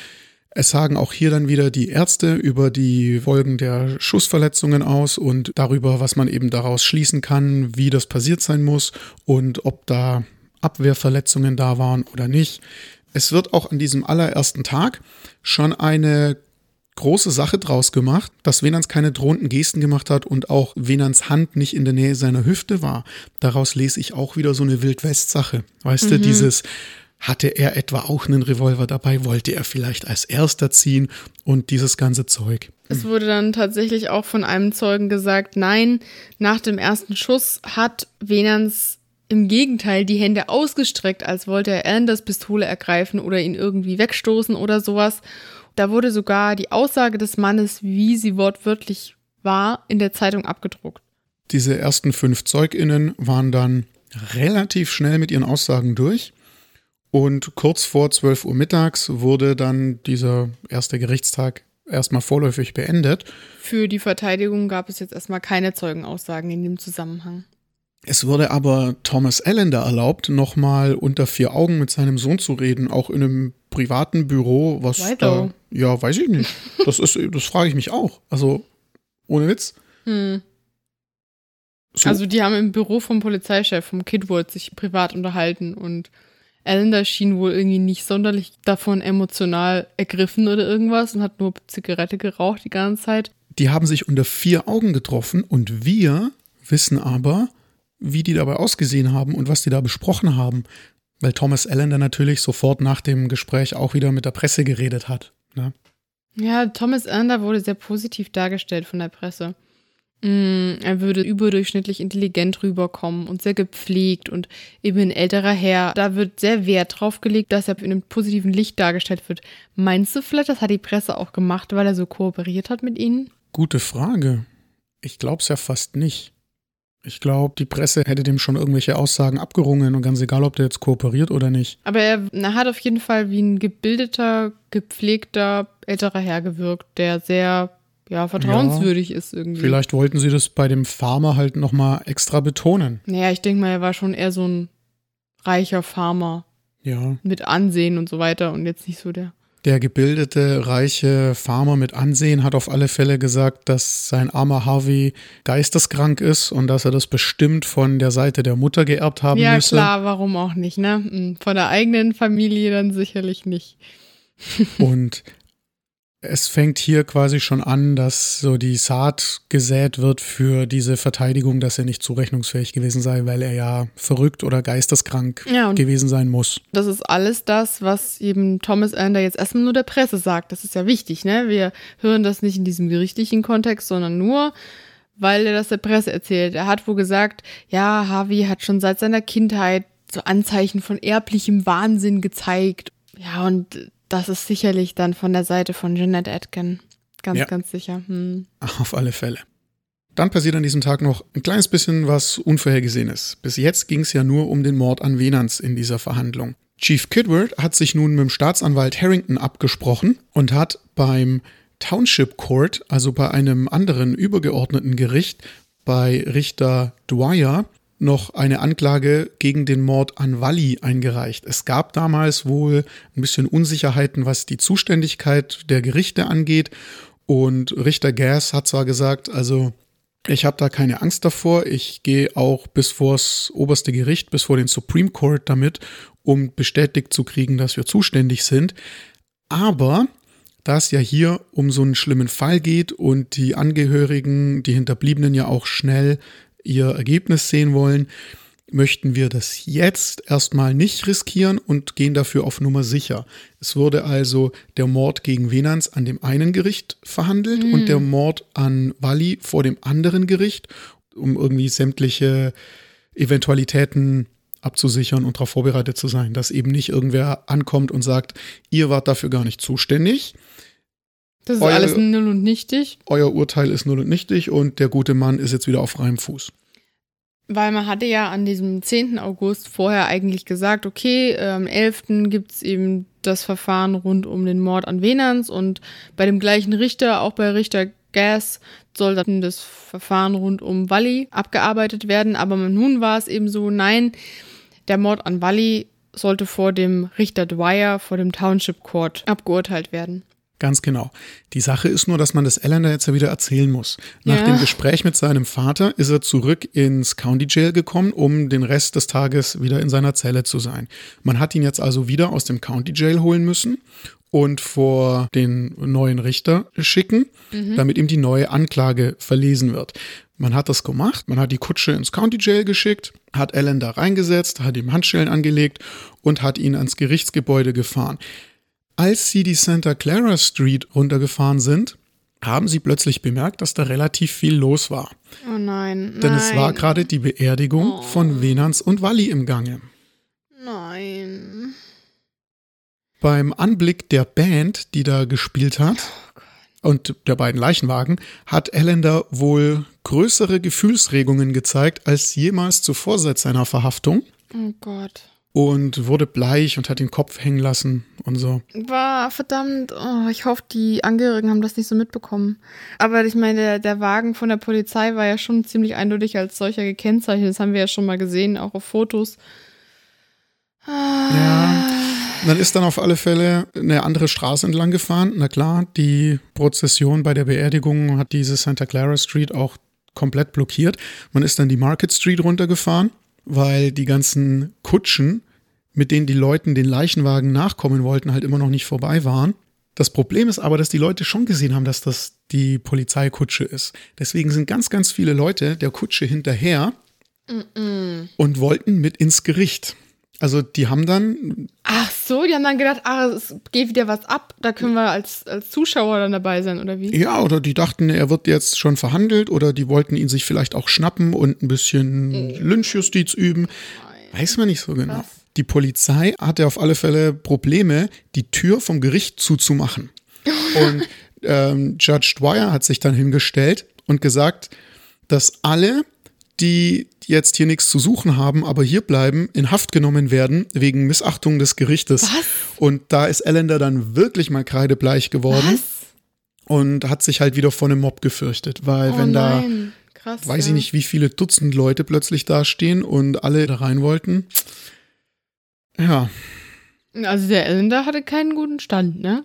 Es sagen auch hier dann wieder die Ärzte über die Folgen der Schussverletzungen aus und darüber, was man eben daraus schließen kann, wie das passiert sein muss und ob da Abwehrverletzungen da waren oder nicht. Es wird auch an diesem allerersten Tag schon eine große Sache draus gemacht, dass Venans keine drohenden Gesten gemacht hat und auch Venans Hand nicht in der Nähe seiner Hüfte war. Daraus lese ich auch wieder so eine Wildwest-Sache. Weißt mhm. du, dieses hatte er etwa auch einen Revolver dabei? Wollte er vielleicht als erster ziehen und dieses ganze Zeug? Es wurde dann tatsächlich auch von einem Zeugen gesagt, nein, nach dem ersten Schuss hat Venans im Gegenteil die Hände ausgestreckt, als wollte er Anders Pistole ergreifen oder ihn irgendwie wegstoßen oder sowas. Da wurde sogar die Aussage des Mannes, wie sie wortwörtlich war, in der Zeitung abgedruckt. Diese ersten fünf ZeugInnen waren dann relativ schnell mit ihren Aussagen durch. Und kurz vor 12 Uhr mittags wurde dann dieser erste Gerichtstag erstmal vorläufig beendet. Für die Verteidigung gab es jetzt erstmal keine Zeugenaussagen in dem Zusammenhang. Es wurde aber Thomas Allender erlaubt, nochmal unter vier Augen mit seinem Sohn zu reden, auch in einem privaten Büro, was da, ja, weiß ich nicht. Das ist, das frage ich mich auch. Also, ohne Witz. Hm. So. Also, die haben im Büro vom Polizeichef, vom Kidwood, sich privat unterhalten und Allender schien wohl irgendwie nicht sonderlich davon emotional ergriffen oder irgendwas und hat nur Zigarette geraucht die ganze Zeit. Die haben sich unter vier Augen getroffen und wir wissen aber, wie die dabei ausgesehen haben und was die da besprochen haben. Weil Thomas Allender natürlich sofort nach dem Gespräch auch wieder mit der Presse geredet hat. Ne? Ja, Thomas Allender wurde sehr positiv dargestellt von der Presse. Mm, er würde überdurchschnittlich intelligent rüberkommen und sehr gepflegt und eben ein älterer Herr. Da wird sehr Wert drauf gelegt, dass er in einem positiven Licht dargestellt wird. Meinst du vielleicht, das hat die Presse auch gemacht, weil er so kooperiert hat mit ihnen? Gute Frage. Ich glaube es ja fast nicht. Ich glaube, die Presse hätte dem schon irgendwelche Aussagen abgerungen und ganz egal, ob der jetzt kooperiert oder nicht. Aber er, er hat auf jeden Fall wie ein gebildeter, gepflegter, älterer Herr gewirkt, der sehr ja, vertrauenswürdig ja, ist irgendwie. Vielleicht wollten sie das bei dem Farmer halt nochmal extra betonen. Naja, ich denke mal, er war schon eher so ein reicher Farmer. Ja. Mit Ansehen und so weiter und jetzt nicht so der der gebildete, reiche Farmer mit Ansehen hat auf alle Fälle gesagt, dass sein armer Harvey geisteskrank ist und dass er das bestimmt von der Seite der Mutter geerbt haben ja, müsse. Ja, klar, warum auch nicht, ne? Hm, von der eigenen Familie dann sicherlich nicht. und es fängt hier quasi schon an, dass so die Saat gesät wird für diese Verteidigung, dass er nicht zurechnungsfähig gewesen sei, weil er ja verrückt oder geisteskrank ja, gewesen sein muss. Das ist alles das, was eben Thomas Ander jetzt erstmal nur der Presse sagt. Das ist ja wichtig, ne? Wir hören das nicht in diesem gerichtlichen Kontext, sondern nur, weil er das der Presse erzählt. Er hat wohl gesagt, ja, Harvey hat schon seit seiner Kindheit so Anzeichen von erblichem Wahnsinn gezeigt. Ja, und das ist sicherlich dann von der Seite von Jeanette Atkin. Ganz, ja. ganz sicher. Hm. Auf alle Fälle. Dann passiert an diesem Tag noch ein kleines bisschen was Unvorhergesehenes. Bis jetzt ging es ja nur um den Mord an Venans in dieser Verhandlung. Chief Kidward hat sich nun mit dem Staatsanwalt Harrington abgesprochen und hat beim Township Court, also bei einem anderen übergeordneten Gericht, bei Richter Dwyer, noch eine Anklage gegen den Mord an Walli eingereicht. Es gab damals wohl ein bisschen Unsicherheiten, was die Zuständigkeit der Gerichte angeht. Und Richter Gass hat zwar gesagt, also ich habe da keine Angst davor, ich gehe auch bis vors oberste Gericht, bis vor den Supreme Court damit, um bestätigt zu kriegen, dass wir zuständig sind. Aber da es ja hier um so einen schlimmen Fall geht und die Angehörigen, die Hinterbliebenen ja auch schnell ihr Ergebnis sehen wollen, möchten wir das jetzt erstmal nicht riskieren und gehen dafür auf Nummer sicher. Es wurde also der Mord gegen Venans an dem einen Gericht verhandelt mhm. und der Mord an Walli vor dem anderen Gericht, um irgendwie sämtliche Eventualitäten abzusichern und darauf vorbereitet zu sein, dass eben nicht irgendwer ankommt und sagt, ihr wart dafür gar nicht zuständig. Das ist Euer- alles null und nichtig. Euer Urteil ist null und nichtig und der gute Mann ist jetzt wieder auf freiem Fuß. Weil man hatte ja an diesem 10. August vorher eigentlich gesagt, okay, am 11. gibt's eben das Verfahren rund um den Mord an Venans und bei dem gleichen Richter, auch bei Richter Gas, soll dann das Verfahren rund um Wally abgearbeitet werden. Aber nun war es eben so, nein, der Mord an Wally sollte vor dem Richter Dwyer, vor dem Township Court abgeurteilt werden. Ganz genau. Die Sache ist nur, dass man das Ellender jetzt ja wieder erzählen muss. Nach Ja. dem Gespräch mit seinem Vater ist er zurück ins County Jail gekommen, um den Rest des Tages wieder in seiner Zelle zu sein. Man hat ihn jetzt also wieder aus dem County Jail holen müssen und vor den neuen Richter schicken, damit ihm die neue Anklage verlesen wird. Man hat das gemacht, man hat die Kutsche ins County Jail geschickt, hat Ellen da reingesetzt, hat ihm Handschellen angelegt und hat ihn ans Gerichtsgebäude gefahren. Als sie die Santa Clara Street runtergefahren sind, haben sie plötzlich bemerkt, dass da relativ viel los war. Oh nein. Denn nein. es war gerade die Beerdigung von Venans und Wally im Gange. Nein. Beim Anblick der Band, die da gespielt hat, und der beiden Leichenwagen, hat Allender wohl größere Gefühlsregungen gezeigt als jemals zuvor seit seiner Verhaftung Oh Gott. Und wurde bleich und hat den Kopf hängen lassen und so. War verdammt. Oh, ich hoffe, die Angehörigen haben das nicht so mitbekommen. Aber ich meine, der, der Wagen von der Polizei war ja schon ziemlich eindeutig als solcher gekennzeichnet. Das haben wir ja schon mal gesehen, auch auf Fotos. Ja, dann ist dann auf alle Fälle eine andere Straße entlang gefahren. Na klar, die Prozession bei der Beerdigung hat diese Santa Clara Street auch komplett blockiert. Man ist dann die Market Street runtergefahren, weil die ganzen Kutschen, mit denen die Leuten den Leichenwagen nachkommen wollten, halt immer noch nicht vorbei waren. Das Problem ist aber, dass die Leute schon gesehen haben, dass das die Polizeikutsche ist. Deswegen sind ganz, ganz viele Leute der Kutsche hinterher und wollten mit ins Gericht. Also die haben dann Ach so, die haben dann gedacht, ah, es geht wieder was ab. Da können wir als, als Zuschauer dann dabei sein, oder wie? Ja, oder die dachten, er wird jetzt schon verhandelt oder die wollten ihn sich vielleicht auch schnappen und ein bisschen Lynchjustiz üben. Weiß man nicht so genau. Die Polizei hatte auf alle Fälle Probleme, die Tür vom Gericht zuzumachen. Und ähm, Judge Dwyer hat sich dann hingestellt und gesagt, dass alle, die jetzt hier nichts zu suchen haben, aber hier bleiben, in Haft genommen werden wegen Missachtung des Gerichtes. Was? Und da ist Ellender dann wirklich mal kreidebleich geworden Was? und hat sich halt wieder vor einem Mob gefürchtet, weil Oh wenn da. Krass. weiß ja. ich nicht, wie viele Dutzend Leute plötzlich da stehen und alle da rein wollten. Ja, Also der Ellender hatte keinen guten Stand, ne?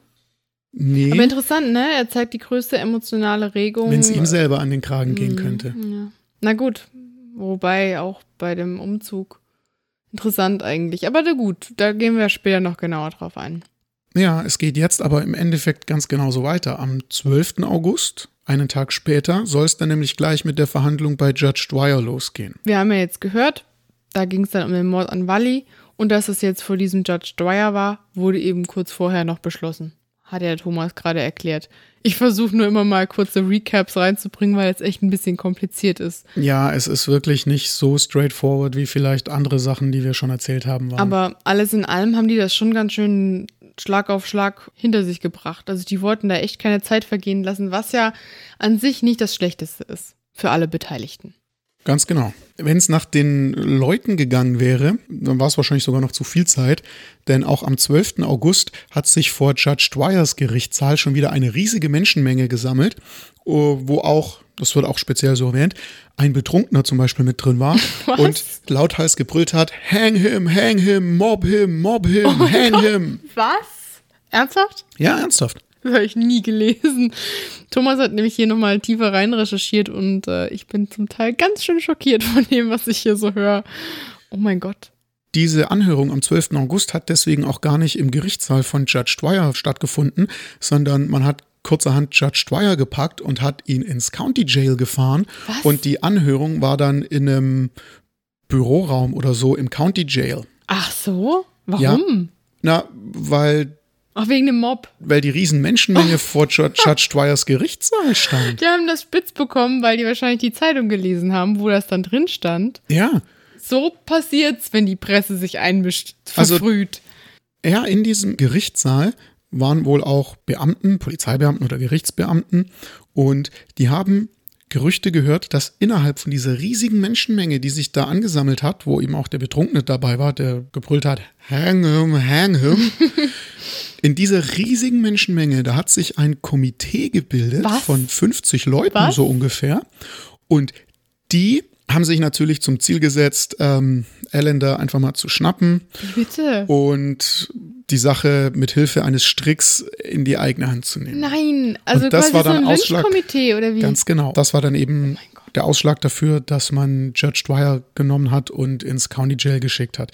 nee, Aber interessant, ne? Er zeigt die größte emotionale Regung. wenn es ihm selber an den Kragen gehen Mhm, könnte. Ja. Na gut, wobei auch bei dem Umzug interessant eigentlich. Aber na gut, da gehen wir später noch genauer drauf ein. Ja, es geht jetzt aber im Endeffekt ganz genauso weiter. Am 12. August, einen Tag später, soll es dann nämlich gleich mit der Verhandlung bei Judge Dwyer losgehen. Wir haben ja jetzt gehört, da ging es dann um den Mord an Wally und dass es jetzt vor diesem Judge Dwyer war, wurde eben kurz vorher noch beschlossen. Hat ja Thomas gerade erklärt. Ich versuche nur immer mal kurze Recaps reinzubringen, weil es echt ein bisschen kompliziert ist. Ja, es ist wirklich nicht so straightforward wie vielleicht andere Sachen, die wir schon erzählt haben. Waren. Aber alles in allem haben die das schon ganz schön Schlag auf Schlag hinter sich gebracht. Also die wollten da echt keine Zeit vergehen lassen, was ja an sich nicht das Schlechteste ist für alle Beteiligten. Ganz genau. Wenn es nach den Leuten gegangen wäre, dann war es wahrscheinlich sogar noch zu viel Zeit, denn auch am 12. August hat sich vor Judge Dwyers Gerichtssaal schon wieder eine riesige Menschenmenge gesammelt, oh, wo auch, das wird auch speziell so erwähnt, ein Betrunkener zum Beispiel mit drin war Was? und lauthals gebrüllt hat, hang him, hang him, mob him, mob him, Oh hang Gott. him. Was? Ernsthaft? Ja, ernsthaft. Das habe ich nie gelesen. Thomas hat nämlich hier nochmal tiefer rein recherchiert und äh, ich bin zum Teil ganz schön schockiert von dem, was ich hier so höre. Oh mein Gott. Diese Anhörung am 12. August hat deswegen auch gar nicht im Gerichtssaal von Judge Dwyer stattgefunden, sondern man hat kurzerhand Judge Dwyer gepackt und hat ihn ins County Jail gefahren. Was? Und die Anhörung war dann in einem Büroraum oder so im County Jail. Ach so? Warum? Na, weil, Ach, wegen dem Mob. weil die riesen Menschenmenge vor Judge, Dwyers Gerichtssaal stand. Die haben das spitz bekommen, weil die wahrscheinlich die Zeitung gelesen haben, wo das dann drin stand. Ja, So passiert's, wenn die Presse sich einmischt, Also- verfrüht. Ja, in diesem Gerichtssaal waren wohl auch Beamten, Polizeibeamten oder Gerichtsbeamten und die haben Gerüchte gehört, dass innerhalb von dieser riesigen Menschenmenge, die sich da angesammelt hat, wo eben auch der Betrunkene dabei war, der gebrüllt hat, hang him, hang him. In dieser riesigen Menschenmenge, da hat sich ein Komitee gebildet Was? von 50 Leuten Was? so ungefähr. Und die haben sich natürlich zum Ziel gesetzt, ähm, Allender einfach mal zu schnappen bitte? und die Sache mit Hilfe eines Stricks in die eigene Hand zu nehmen. Nein, also Und das quasi war so dann ein Ausschlag- Lynchkomitee oder wie? Ganz genau. Das war dann eben Oh der Ausschlag dafür, dass man Judge Dwyer genommen hat und ins County Jail geschickt hat.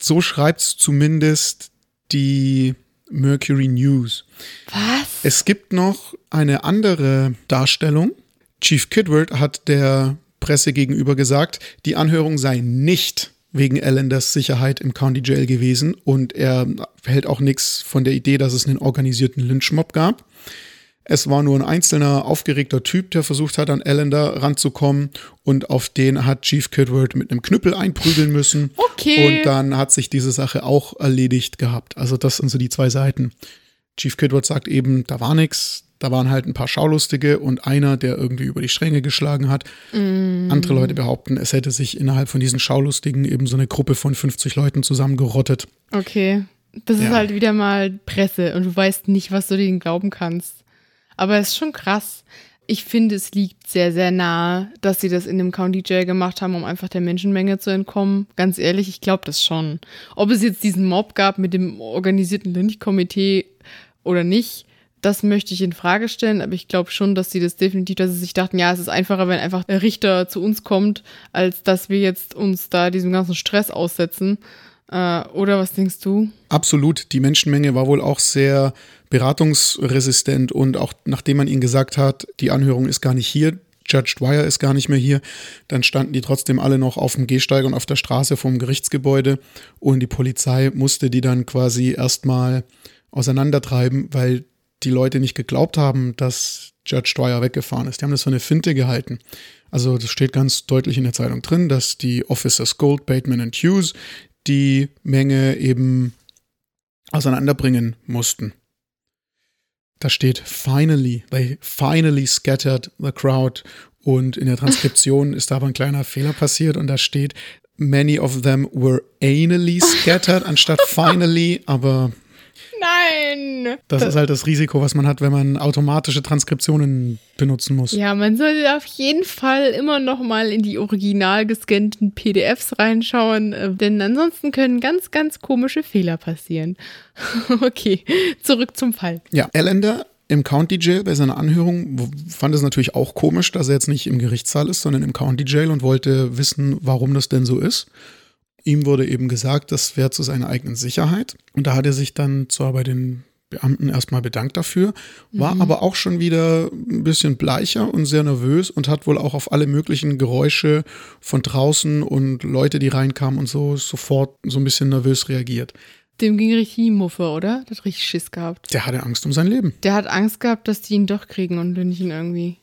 So schreibt's zumindest die Mercury News. Was? Es gibt noch eine andere Darstellung. Chief Kidward hat der Presse gegenüber gesagt, die Anhörung sei nicht wegen Allenders Sicherheit im County Jail gewesen und er hält auch nichts von der Idee, dass es einen organisierten Lynchmob gab. Es war nur ein einzelner aufgeregter Typ, der versucht hat, an Allender ranzukommen und auf den hat Chief Kidward mit einem Knüppel einprügeln müssen. Okay. Und dann hat sich diese Sache auch erledigt gehabt. Also das sind so die zwei Seiten. Chief Kidward sagt eben, da war nix, da waren halt ein paar Schaulustige und einer, der irgendwie über die Stränge geschlagen hat. Andere Leute behaupten, es hätte sich innerhalb von diesen Schaulustigen eben so eine Gruppe von 50 Leuten zusammengerottet. Okay. Das ist Ja. halt wieder mal Presse und du weißt nicht, was du denen glauben kannst. Aber es ist schon krass. Ich finde, es liegt sehr, sehr nahe, dass sie das in dem County Jail gemacht haben, um einfach der Menschenmenge zu entkommen. Ganz ehrlich, ich glaube das schon. Ob es jetzt diesen Mob gab mit dem organisierten Lynchkomitee oder nicht, das möchte ich in Frage stellen, aber ich glaube schon, dass sie das definitiv, dass sie sich dachten, ja, es ist einfacher, wenn einfach der Richter zu uns kommt, als dass wir jetzt uns da diesem ganzen Stress aussetzen. Äh, oder was denkst du? Absolut, die Menschenmenge war wohl auch sehr beratungsresistent und auch nachdem man ihnen gesagt hat, die Anhörung ist gar nicht hier, Judge Dwyer ist gar nicht mehr hier, dann standen die trotzdem alle noch auf dem Gehsteig und auf der Straße vom Gerichtsgebäude und die Polizei musste die dann quasi erstmal auseinandertreiben, weil die Leute nicht geglaubt haben, dass Judge Dwyer weggefahren ist. Die haben das für eine Finte gehalten. Also das steht ganz deutlich in der Zeitung drin, dass die Officers Gold, Bateman und Hughes die Menge eben auseinanderbringen mussten. Da steht finally, they finally scattered the crowd und in der Transkription ist da aber ein kleiner Fehler passiert und da steht many of them were anally scattered anstatt finally, aber Nein! das ist halt das Risiko, was man hat, wenn man automatische Transkriptionen benutzen muss. Ja, man sollte auf jeden Fall immer noch mal in die original gescannten PDFs reinschauen, äh, denn ansonsten können ganz, ganz komische Fehler passieren. okay, zurück zum Fall. Ja, Allender im County Jail bei seiner Anhörung fand es natürlich auch komisch, dass er jetzt nicht im Gerichtssaal ist, sondern im County Jail und wollte wissen, warum das denn so ist. Ihm wurde eben gesagt, das wäre zu seiner eigenen Sicherheit. Und da hat er sich dann zwar bei den Beamten erstmal bedankt dafür, war aber auch schon wieder ein bisschen bleicher und sehr nervös und hat wohl auch auf alle möglichen Geräusche von draußen und Leute, die reinkamen und so, sofort so ein bisschen nervös reagiert. Dem ging richtig Muffe, oder? Der hat richtig Schiss gehabt. Der hatte Angst um sein Leben. Der hat Angst gehabt, dass die ihn doch kriegen und lynchen irgendwie.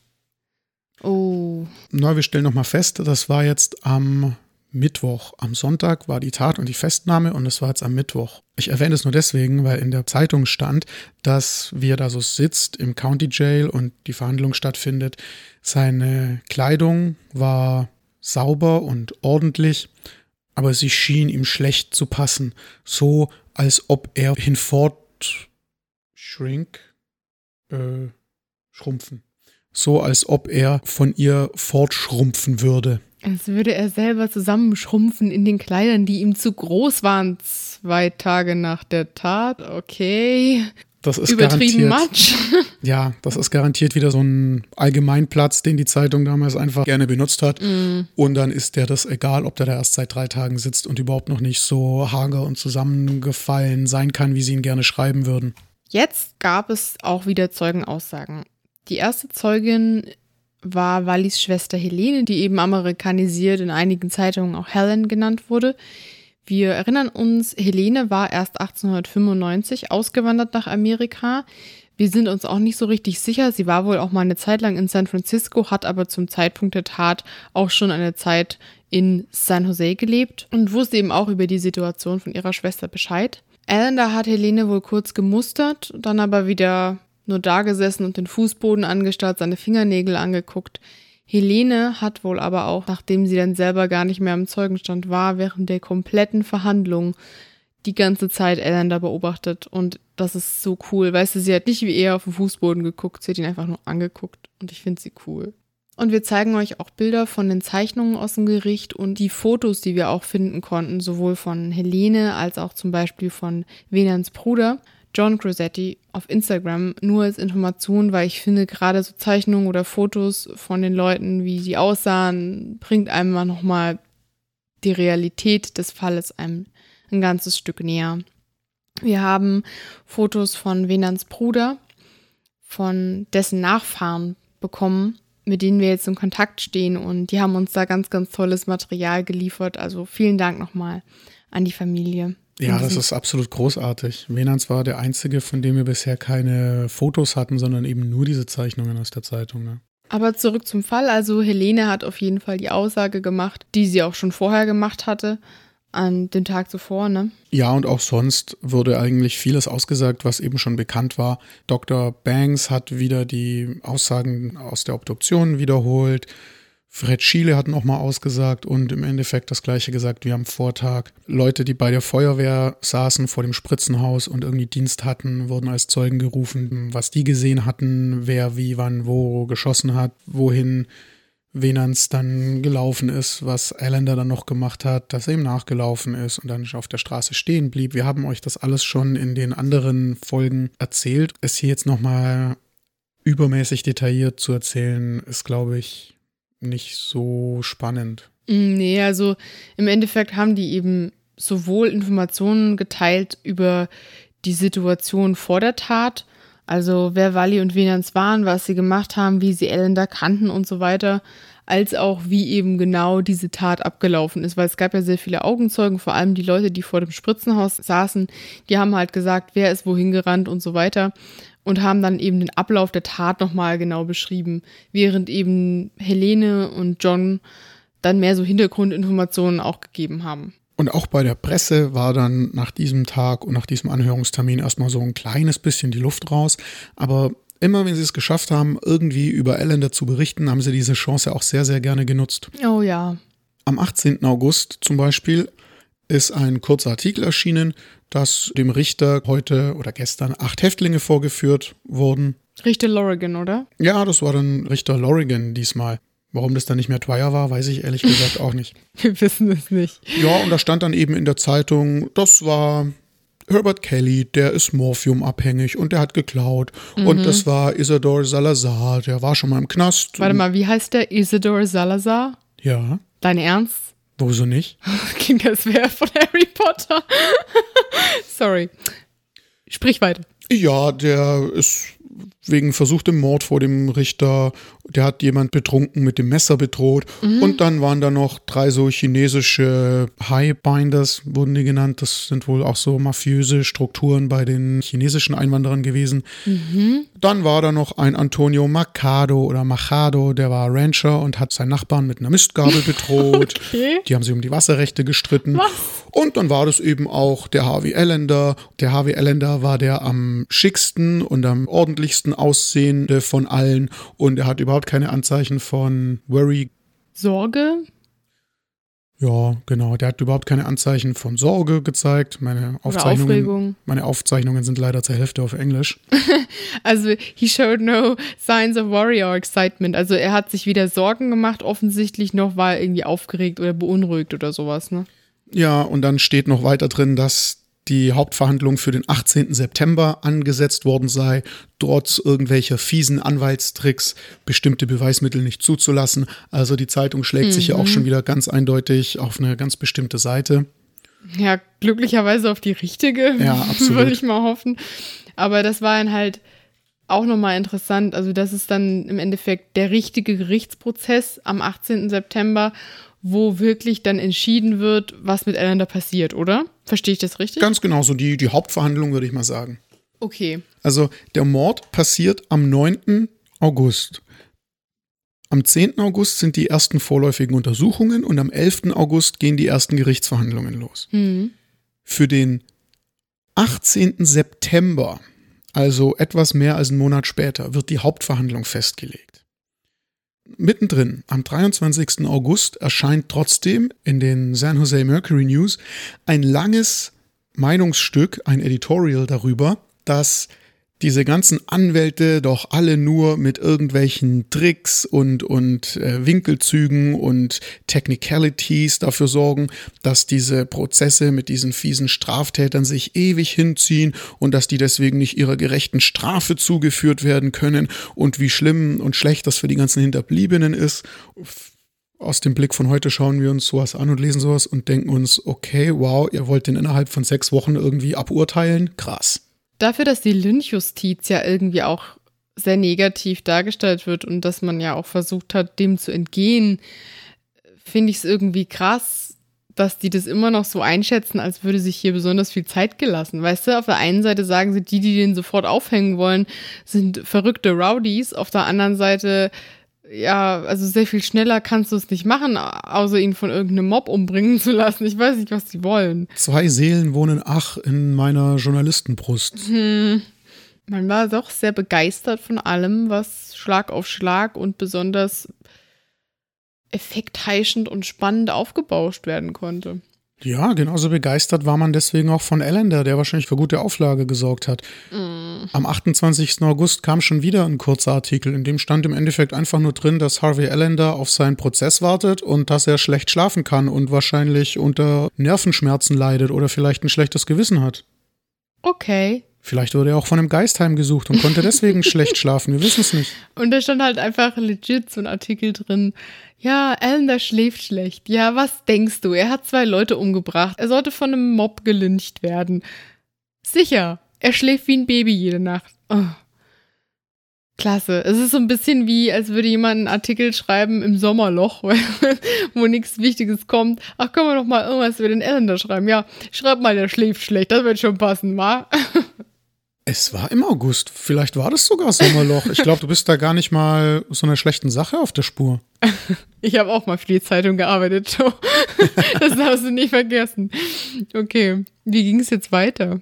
Oh. Na, wir stellen nochmal fest, das war jetzt am Mittwoch. Am Sonntag war die Tat und die Festnahme und es war jetzt am Mittwoch. Ich erwähne es nur deswegen, weil in der Zeitung stand, dass wie er da so sitzt im County Jail und die Verhandlung stattfindet, seine Kleidung war sauber und ordentlich, aber sie schien ihm schlecht zu passen. So, als ob er hinfort shrink, äh, schrumpfen. So, als ob er von ihr fortschrumpfen würde. Als würde er selber zusammenschrumpfen in den Kleidern, die ihm zu groß waren, zwei Tage nach der Tat. Okay. Das ist Übertrieben garantiert. Matsch. Ja, das ist garantiert wieder so ein Allgemeinplatz, den die Zeitung damals einfach gerne benutzt hat. Und dann ist der das egal, ob der da erst seit drei Tagen sitzt und überhaupt noch nicht so hager und zusammengefallen sein kann, wie sie ihn gerne schreiben würden. Jetzt gab es auch wieder Zeugenaussagen. Die erste Zeugin war Wallis Schwester Helene, die eben amerikanisiert in einigen Zeitungen auch Helen genannt wurde. Wir erinnern uns, Helene war erst 1895 ausgewandert nach Amerika. Wir sind uns auch nicht so richtig sicher. Sie war wohl auch mal eine Zeit lang in San Francisco, hat aber zum Zeitpunkt der Tat auch schon eine Zeit in San Jose gelebt und wusste eben auch über die Situation von ihrer Schwester Bescheid. Allender hat Helene wohl kurz gemustert, dann aber wieder nur da gesessen und den Fußboden angestarrt, seine Fingernägel angeguckt. Helene hat wohl aber auch, nachdem sie dann selber gar nicht mehr im Zeugenstand war, während der kompletten Verhandlung die ganze Zeit Allender beobachtet. Und das ist so cool. Weißt du, sie hat nicht wie er auf den Fußboden geguckt, sie hat ihn einfach nur angeguckt. Und ich finde sie cool. Und wir zeigen euch auch Bilder von den Zeichnungen aus dem Gericht und die Fotos, die wir auch finden konnten, sowohl von Helene als auch zum Beispiel von Venans Bruder. John Crosetti auf Instagram nur als Information, weil ich finde, gerade so Zeichnungen oder Fotos von den Leuten, wie sie aussahen, bringt einem mal nochmal die Realität des Falles einem ein ganzes Stück näher. Wir haben Fotos von Venans Bruder, von dessen Nachfahren bekommen, mit denen wir jetzt in Kontakt stehen und die haben uns da ganz, ganz tolles Material geliefert. Also vielen Dank nochmal an die Familie. Ja, das ist absolut großartig. Venans war der einzige, von dem wir bisher keine Fotos hatten, sondern eben nur diese Zeichnungen aus der Zeitung. Ne? Aber zurück zum Fall. Also Helene hat auf jeden Fall die Aussage gemacht, die sie auch schon vorher gemacht hatte, an dem Tag zuvor, ne? Ja, und auch sonst wurde eigentlich vieles ausgesagt, was eben schon bekannt war. Dr. Banks hat wieder die Aussagen aus der Obduktion wiederholt. Fred Schiele hat nochmal ausgesagt und im Endeffekt das gleiche gesagt wie am Vortag. Leute, die bei der Feuerwehr saßen vor dem Spritzenhaus und irgendwie Dienst hatten, wurden als Zeugen gerufen, was die gesehen hatten, wer wie wann wo geschossen hat, wohin Venans dann gelaufen ist, was Allender dann noch gemacht hat, dass er ihm nachgelaufen ist und dann auf der Straße stehen blieb. Wir haben euch das alles schon in den anderen Folgen erzählt. Es hier jetzt nochmal übermäßig detailliert zu erzählen, ist, glaube ich, nicht so spannend. Mm, nee, also im Endeffekt haben die eben sowohl Informationen geteilt über die Situation vor der Tat, also wer Wally und Venans waren, was sie gemacht haben, wie sie Ellender kannten und so weiter, als auch wie eben genau diese Tat abgelaufen ist, weil es gab ja sehr viele Augenzeugen, vor allem die Leute, die vor dem Spritzenhaus saßen, die haben halt gesagt, wer ist wohin gerannt und so weiter und haben dann eben den Ablauf der Tat nochmal genau beschrieben, während eben Helene und John dann mehr so Hintergrundinformationen auch gegeben haben. Und auch bei der Presse war dann nach diesem Tag und nach diesem Anhörungstermin erstmal so ein kleines bisschen die Luft raus. Aber immer wenn sie es geschafft haben, irgendwie über Ellender zu berichten, haben sie diese Chance auch sehr, sehr gerne genutzt. Oh ja. Am 18. August zum Beispiel ist ein kurzer Artikel erschienen, dass dem Richter heute oder gestern acht Häftlinge vorgeführt wurden. Richter Lorigan, oder? Ja, das war dann Richter Lorigan diesmal. Warum das dann nicht mehr Dwyer war, weiß ich ehrlich gesagt auch nicht. Wir wissen es nicht. Ja, und da stand dann eben in der Zeitung, das war Herbert Kelly, der ist morphiumabhängig und der hat geklaut. Mhm. Und das war Isidore Salazar, der war schon mal im Knast. Warte mal, wie heißt der Isidore Salazar? Ja. Dein Ernst? Wieso nicht? Klingt, als wäre von Harry Potter. Sorry. Sprich weiter. Ja, der ist wegen versuchtem Mord vor dem Richter. Der hat jemand betrunken mit dem Messer bedroht. Mhm. Und dann waren da noch drei so chinesische Highbinders, wurden die genannt. Das sind wohl auch so mafiöse Strukturen bei den chinesischen Einwanderern gewesen. Mhm. Dann war da noch ein Antonio Macado oder Machado, der war Rancher und hat seinen Nachbarn mit einer Mistgabel bedroht. okay. Die haben sich um die Wasserrechte gestritten. Was? Und dann war das eben auch der Harvey Ellender. Der Harvey Ellender war der am schicksten und am ordentlichsten aussehende von allen und er hat überhaupt keine Anzeichen von Worry. Sorge? Ja, genau. Der hat überhaupt keine Anzeichen von Sorge gezeigt. Meine Aufzeichnungen, meine Aufzeichnungen sind leider zur Hälfte auf Englisch. also, he showed no signs of worry or excitement. Also, er hat sich wieder Sorgen gemacht, offensichtlich noch war er irgendwie aufgeregt oder beunruhigt oder sowas, ne? Ja, und dann steht noch weiter drin, dass die Hauptverhandlung für den 18. September angesetzt worden sei, trotz irgendwelcher fiesen Anwaltstricks bestimmte Beweismittel nicht zuzulassen. Also die Zeitung schlägt mhm. sich ja auch mhm. schon wieder ganz eindeutig auf eine ganz bestimmte Seite. Ja, glücklicherweise auf die richtige, ja, absolut. würde ich mal hoffen. Aber das war dann halt auch nochmal interessant. Also das ist dann im Endeffekt der richtige Gerichtsprozess am 18. September wo wirklich dann entschieden wird, was mit Ellen passiert, oder? Verstehe ich das richtig? Ganz genau, so die, die Hauptverhandlung würde ich mal sagen. Okay. Also der Mord passiert am 9. August. Am 10. August sind die ersten vorläufigen Untersuchungen und am 11. August gehen die ersten Gerichtsverhandlungen los. Mhm. Für den 18. September, also etwas mehr als einen Monat später, wird die Hauptverhandlung festgelegt. Mittendrin, am 23. August, erscheint trotzdem in den San Jose Mercury News ein langes Meinungsstück, ein Editorial darüber, dass diese ganzen Anwälte doch alle nur mit irgendwelchen Tricks und, und äh, Winkelzügen und Technicalities dafür sorgen, dass diese Prozesse mit diesen fiesen Straftätern sich ewig hinziehen und dass die deswegen nicht ihrer gerechten Strafe zugeführt werden können und wie schlimm und schlecht das für die ganzen Hinterbliebenen ist. Aus dem Blick von heute schauen wir uns sowas an und lesen sowas und denken uns, okay, wow, ihr wollt den innerhalb von sechs Wochen irgendwie aburteilen? Krass. Dafür, dass die Lynchjustiz ja irgendwie auch sehr negativ dargestellt wird und dass man ja auch versucht hat, dem zu entgehen, finde ich es irgendwie krass, dass die das immer noch so einschätzen, als würde sich hier besonders viel Zeit gelassen. Weißt du, auf der einen Seite sagen sie, die, die den sofort aufhängen wollen, sind verrückte Rowdies. Auf der anderen Seite ja, also sehr viel schneller kannst du es nicht machen, außer ihn von irgendeinem Mob umbringen zu lassen. Ich weiß nicht, was die wollen. Zwei Seelen wohnen ach in meiner Journalistenbrust. Hm. Man war doch sehr begeistert von allem, was Schlag auf Schlag und besonders effektheischend und spannend aufgebauscht werden konnte. Ja, genauso begeistert war man deswegen auch von Ellender, der wahrscheinlich für gute Auflage gesorgt hat. Mm. Am 28. August kam schon wieder ein kurzer Artikel, in dem stand im Endeffekt einfach nur drin, dass Harvey Ellender auf seinen Prozess wartet und dass er schlecht schlafen kann und wahrscheinlich unter Nervenschmerzen leidet oder vielleicht ein schlechtes Gewissen hat. Okay. Vielleicht wurde er auch von einem Geist heimgesucht und konnte deswegen schlecht schlafen. Wir wissen es nicht. Und da stand halt einfach legit so ein Artikel drin. Ja, Alan, der schläft schlecht. Ja, was denkst du? Er hat zwei Leute umgebracht. Er sollte von einem Mob gelyncht werden. Sicher, er schläft wie ein Baby jede Nacht. Oh. Klasse. Es ist so ein bisschen wie, als würde jemand einen Artikel schreiben im Sommerloch, wo nichts Wichtiges kommt. Ach, können wir doch mal irgendwas über den Alan da schreiben? Ja, schreib mal, der schläft schlecht. Das wird schon passen, wa? Es war im August. Vielleicht war das sogar Sommerloch. Ich glaube, du bist da gar nicht mal so einer schlechten Sache auf der Spur. Ich habe auch mal für die Zeitung gearbeitet. Das darfst du nicht vergessen. Okay, wie ging es jetzt weiter?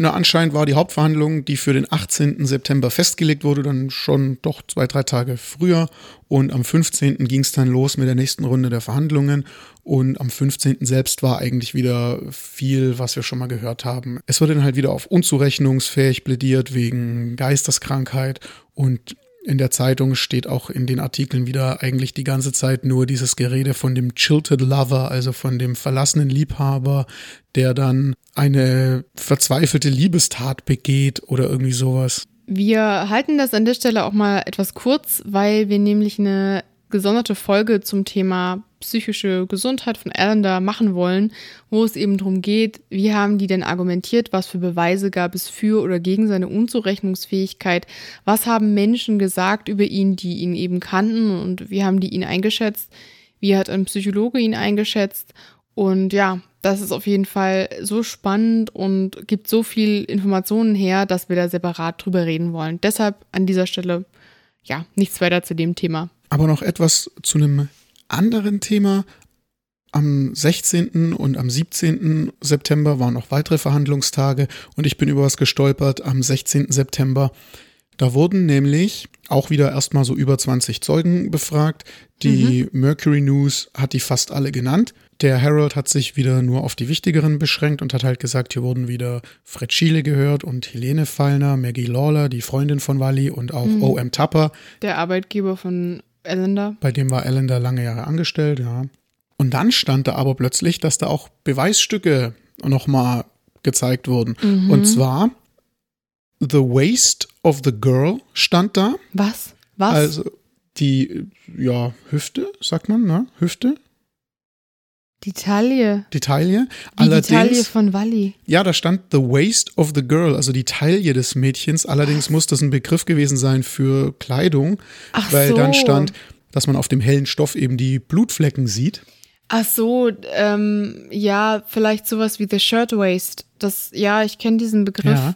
Na, anscheinend war die Hauptverhandlung, die für den 18. September festgelegt wurde, dann schon doch zwei, drei Tage früher. Und am 15. ging es dann los mit der nächsten Runde der Verhandlungen. Und am 15. selbst war eigentlich wieder viel, was wir schon mal gehört haben. Es wurde dann halt wieder auf unzurechnungsfähig plädiert wegen Geisteskrankheit und in der Zeitung steht auch in den Artikeln wieder eigentlich die ganze Zeit nur dieses Gerede von dem Chilted Lover, also von dem verlassenen Liebhaber, der dann eine verzweifelte Liebestat begeht oder irgendwie sowas. Wir halten das an der Stelle auch mal etwas kurz, weil wir nämlich eine gesonderte Folge zum Thema psychische Gesundheit von Allender machen wollen, wo es eben darum geht, wie haben die denn argumentiert, was für Beweise gab es für oder gegen seine Unzurechnungsfähigkeit, was haben Menschen gesagt über ihn, die ihn eben kannten und wie haben die ihn eingeschätzt, wie hat ein Psychologe ihn eingeschätzt und ja, das ist auf jeden Fall so spannend und gibt so viel Informationen her, dass wir da separat drüber reden wollen. Deshalb an dieser Stelle ja, nichts weiter zu dem Thema. Aber noch etwas zu einem anderen Thema. Am 16. und am 17. September waren noch weitere Verhandlungstage und ich bin über was gestolpert am 16. September. Da wurden nämlich auch wieder erstmal so über 20 Zeugen befragt. Die mhm. Mercury News hat die fast alle genannt. Der Herald hat sich wieder nur auf die wichtigeren beschränkt und hat halt gesagt, hier wurden wieder Fred Schiele gehört und Helene Fallner, Maggie Lawler, die Freundin von Wally und auch mhm. O.M. Tapper. Der Arbeitgeber von Ellender. Bei dem war Ellender lange Jahre angestellt, ja. Und dann stand da aber plötzlich, dass da auch Beweisstücke nochmal gezeigt wurden. Mhm. Und zwar The Waist of the Girl stand da. Was? Was? Also die, ja, Hüfte, sagt man, ne? Hüfte? Die Taille. Die Taille. Wie allerdings, die Taille von Wally. Ja, da stand The Waist of the Girl, also die Taille des Mädchens. Allerdings muss das ein Begriff gewesen sein für Kleidung, Ach weil so. dann stand, dass man auf dem hellen Stoff eben die Blutflecken sieht. Ach so, ähm, ja, vielleicht sowas wie The Shirtwaist. Das, ja, ich kenne diesen Begriff. Ja.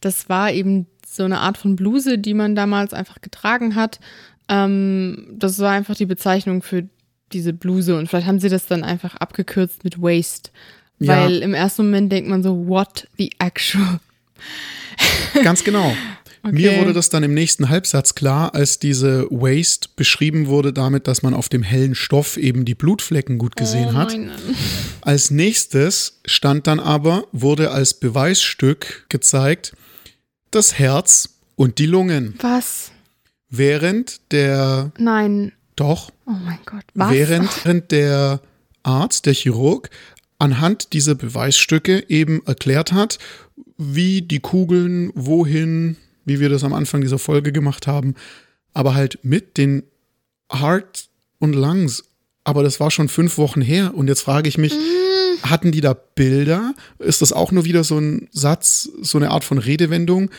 Das war eben so eine Art von Bluse, die man damals einfach getragen hat. Ähm, das war einfach die Bezeichnung für diese Bluse und vielleicht haben sie das dann einfach abgekürzt mit Waist. Ja. Weil im ersten Moment denkt man so, what the actual? Ganz genau. Okay. Mir wurde das dann im nächsten Halbsatz klar, als diese Waste beschrieben wurde damit, dass man auf dem hellen Stoff eben die Blutflecken gut gesehen oh, hat. Als nächstes stand dann aber, wurde als Beweisstück gezeigt, das Herz und die Lungen. Was? Während der, Nein. Doch, Oh mein Gott. Was? während während der Arzt, der Chirurg, anhand dieser Beweisstücke eben erklärt hat, wie die Kugeln wohin, wie wir das am Anfang dieser Folge gemacht haben, aber halt mit den Heart und Lungs. Aber das war schon fünf Wochen her und jetzt frage ich mich, hatten die da Bilder? Ist das auch nur wieder so ein Satz, so eine Art von Redewendung?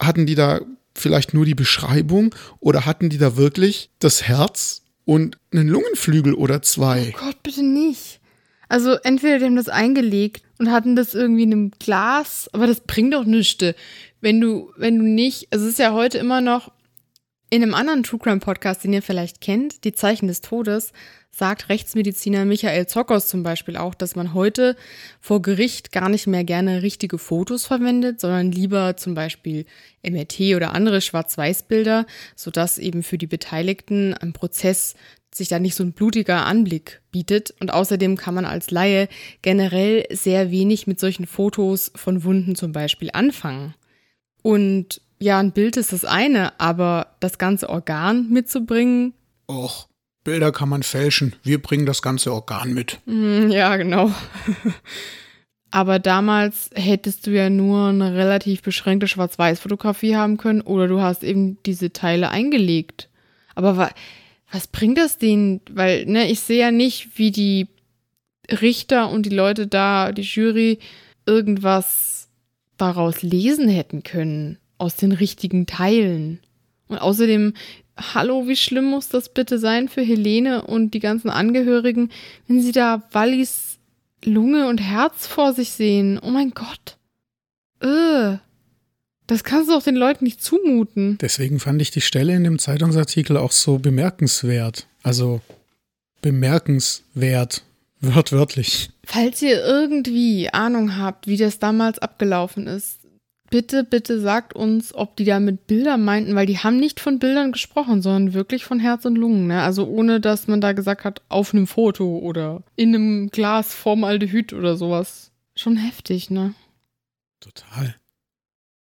Hatten die da vielleicht nur die Beschreibung oder hatten die da wirklich das Herz und einen Lungenflügel oder zwei? Oh Gott, bitte nicht. Also entweder die haben das eingelegt und hatten das irgendwie in einem Glas, aber das bringt doch nichts. Wenn du, wenn du nicht, also es ist ja heute immer noch in einem anderen True Crime Podcast, den ihr vielleicht kennt, Die Zeichen des Todes, sagt Rechtsmediziner Michael Zockers zum Beispiel auch, dass man heute vor Gericht gar nicht mehr gerne richtige Fotos verwendet, sondern lieber zum Beispiel MRT oder andere Schwarz-Weiß-Bilder, sodass eben für die Beteiligten am Prozess sich da nicht so ein blutiger Anblick bietet. Und außerdem kann man als Laie generell sehr wenig mit solchen Fotos von Wunden zum Beispiel anfangen. Und ja, ein Bild ist das eine, aber das ganze Organ mitzubringen, Och, Bilder kann man fälschen. Wir bringen das ganze Organ mit. Mm, Ja, genau. Aber damals hättest du ja nur eine relativ beschränkte Schwarz-Weiß-Fotografie haben können oder du hast eben diese Teile eingelegt. Aber wa was bringt das denen? Weil, ne, ich sehe ja nicht, wie die Richter und die Leute da, die Jury, irgendwas daraus lesen hätten können. Aus den richtigen Teilen. Und außerdem, hallo, wie schlimm muss das bitte sein für Helene und die ganzen Angehörigen, wenn sie da Wallis Lunge und Herz vor sich sehen? Oh mein Gott. Äh. Das kannst du doch den Leuten nicht zumuten. Deswegen fand ich die Stelle in dem Zeitungsartikel auch so bemerkenswert. Also bemerkenswert, wörtwörtlich. Falls ihr irgendwie Ahnung habt, wie das damals abgelaufen ist, bitte, bitte sagt uns, ob die da mit Bildern meinten, weil die haben nicht von Bildern gesprochen, sondern wirklich von Herz und Lungen. Ne? Also ohne, dass man da gesagt hat, auf einem Foto oder in einem Glas Formaldehyd oder sowas. Schon heftig, ne? Total.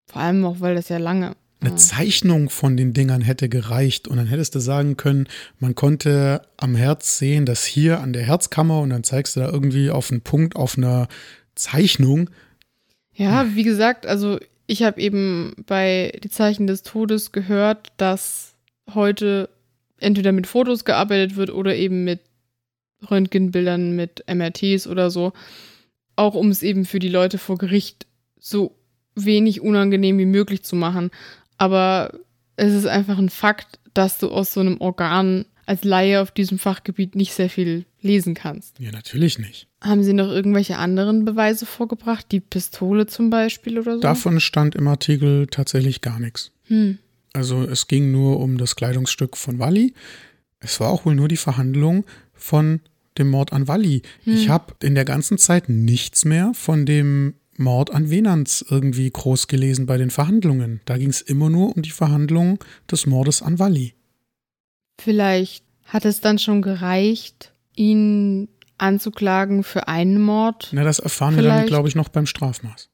Vor allem auch, weil das ja lange. Eine Ja. Zeichnung von den Dingern hätte gereicht und dann hättest du sagen können, man konnte am Herz sehen, dass hier an der Herzkammer und dann zeigst du da irgendwie auf einen Punkt auf einer Zeichnung. Ja, wie gesagt, also ich habe eben bei Die Zeichen des Todes gehört, dass heute entweder mit Fotos gearbeitet wird oder eben mit Röntgenbildern, mit MRTs oder so. Auch um es eben für die Leute vor Gericht so wenig unangenehm wie möglich zu machen. Aber es ist einfach ein Fakt, dass du aus so einem Organ als Laie auf diesem Fachgebiet nicht sehr viel lesen kannst. Ja, natürlich nicht. Haben Sie noch irgendwelche anderen Beweise vorgebracht? Die Pistole zum Beispiel oder so? Davon stand im Artikel tatsächlich gar nichts. Hm. Also es ging nur um das Kleidungsstück von Wally. Es war auch wohl nur die Verhandlung von dem Mord an Wally. Ich habe in der ganzen Zeit nichts mehr von dem Mord an Venans irgendwie groß gelesen bei den Verhandlungen. Da ging es immer nur um die Verhandlung des Mordes an Wally. Vielleicht hat es dann schon gereicht, ihn anzuklagen für einen Mord. Na, das erfahren wir dann, Vielleicht- glaube ich, noch beim Strafmaß.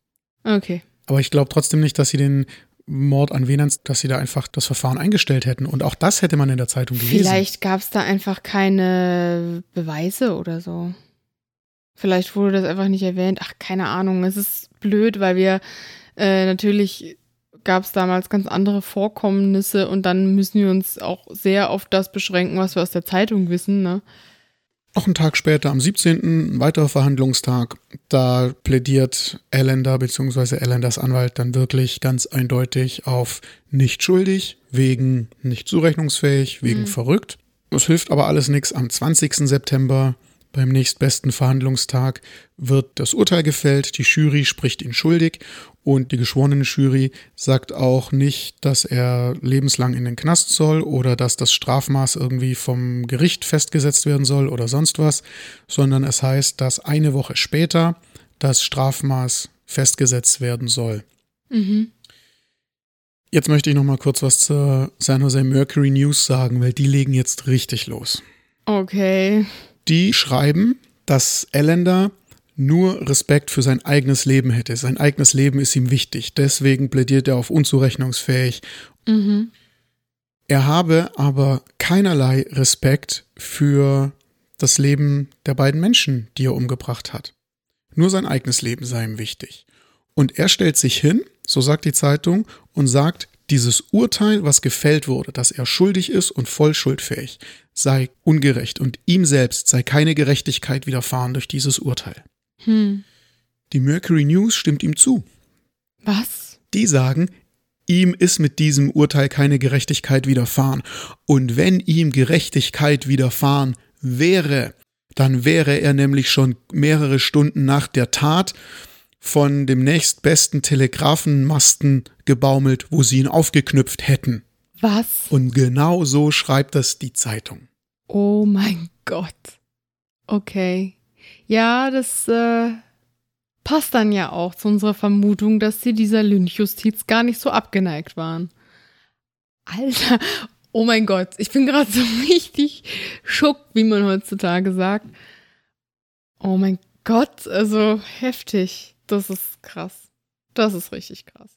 Okay. Aber ich glaube trotzdem nicht, dass sie den Mord an Venans, dass sie da einfach das Verfahren eingestellt hätten. Und auch das hätte man in der Zeitung gelesen. Vielleicht gab es da einfach keine Beweise oder so. Vielleicht wurde das einfach nicht erwähnt. Ach, keine Ahnung. Es ist blöd, weil wir äh, natürlich gab es damals ganz andere Vorkommnisse und dann müssen wir uns auch sehr auf das beschränken, was wir aus der Zeitung wissen. Ne? Noch einen Tag später, am 17., ein weiterer Verhandlungstag, da plädiert Allender bzw. Allenders Anwalt dann wirklich ganz eindeutig auf nicht schuldig, wegen nicht zurechnungsfähig, wegen Mhm. verrückt. Es hilft aber alles nichts. Am 20. September Beim nächstbesten Verhandlungstag wird das Urteil gefällt, die Jury spricht ihn schuldig und die geschworene Jury sagt auch nicht, dass er lebenslang in den Knast soll oder dass das Strafmaß irgendwie vom Gericht festgesetzt werden soll oder sonst was, sondern es heißt, dass eine Woche später das Strafmaß festgesetzt werden soll. Mhm. Jetzt möchte ich noch mal kurz was zur San Jose Mercury News sagen, weil die legen jetzt richtig los. Okay. Die schreiben, dass Ellender nur Respekt für sein eigenes Leben hätte. Sein eigenes Leben ist ihm wichtig. Deswegen plädiert er auf unzurechnungsfähig. Mhm. Er habe aber keinerlei Respekt für das Leben der beiden Menschen, die er umgebracht hat. Nur sein eigenes Leben sei ihm wichtig. Und er stellt sich hin, so sagt die Zeitung, und sagt, dieses Urteil, was gefällt wurde, dass er schuldig ist und voll schuldfähig, sei ungerecht und ihm selbst sei keine Gerechtigkeit widerfahren durch dieses Urteil. Hm. Die Mercury News stimmt ihm zu. Was? Die sagen, ihm ist mit diesem Urteil keine Gerechtigkeit widerfahren. Und wenn ihm Gerechtigkeit widerfahren wäre, dann wäre er nämlich schon mehrere Stunden nach der Tat von dem nächstbesten Telegrafenmasten gebaumelt, wo sie ihn aufgeknüpft hätten. Was? Und genau so schreibt das die Zeitung. Oh mein Gott. Okay. Ja, das äh, passt dann ja auch zu unserer Vermutung, dass sie dieser Lynchjustiz gar nicht so abgeneigt waren. Alter, oh mein Gott, ich bin gerade so richtig schock, wie man heutzutage sagt. Oh mein Gott, also heftig. Das ist krass. Das ist richtig krass.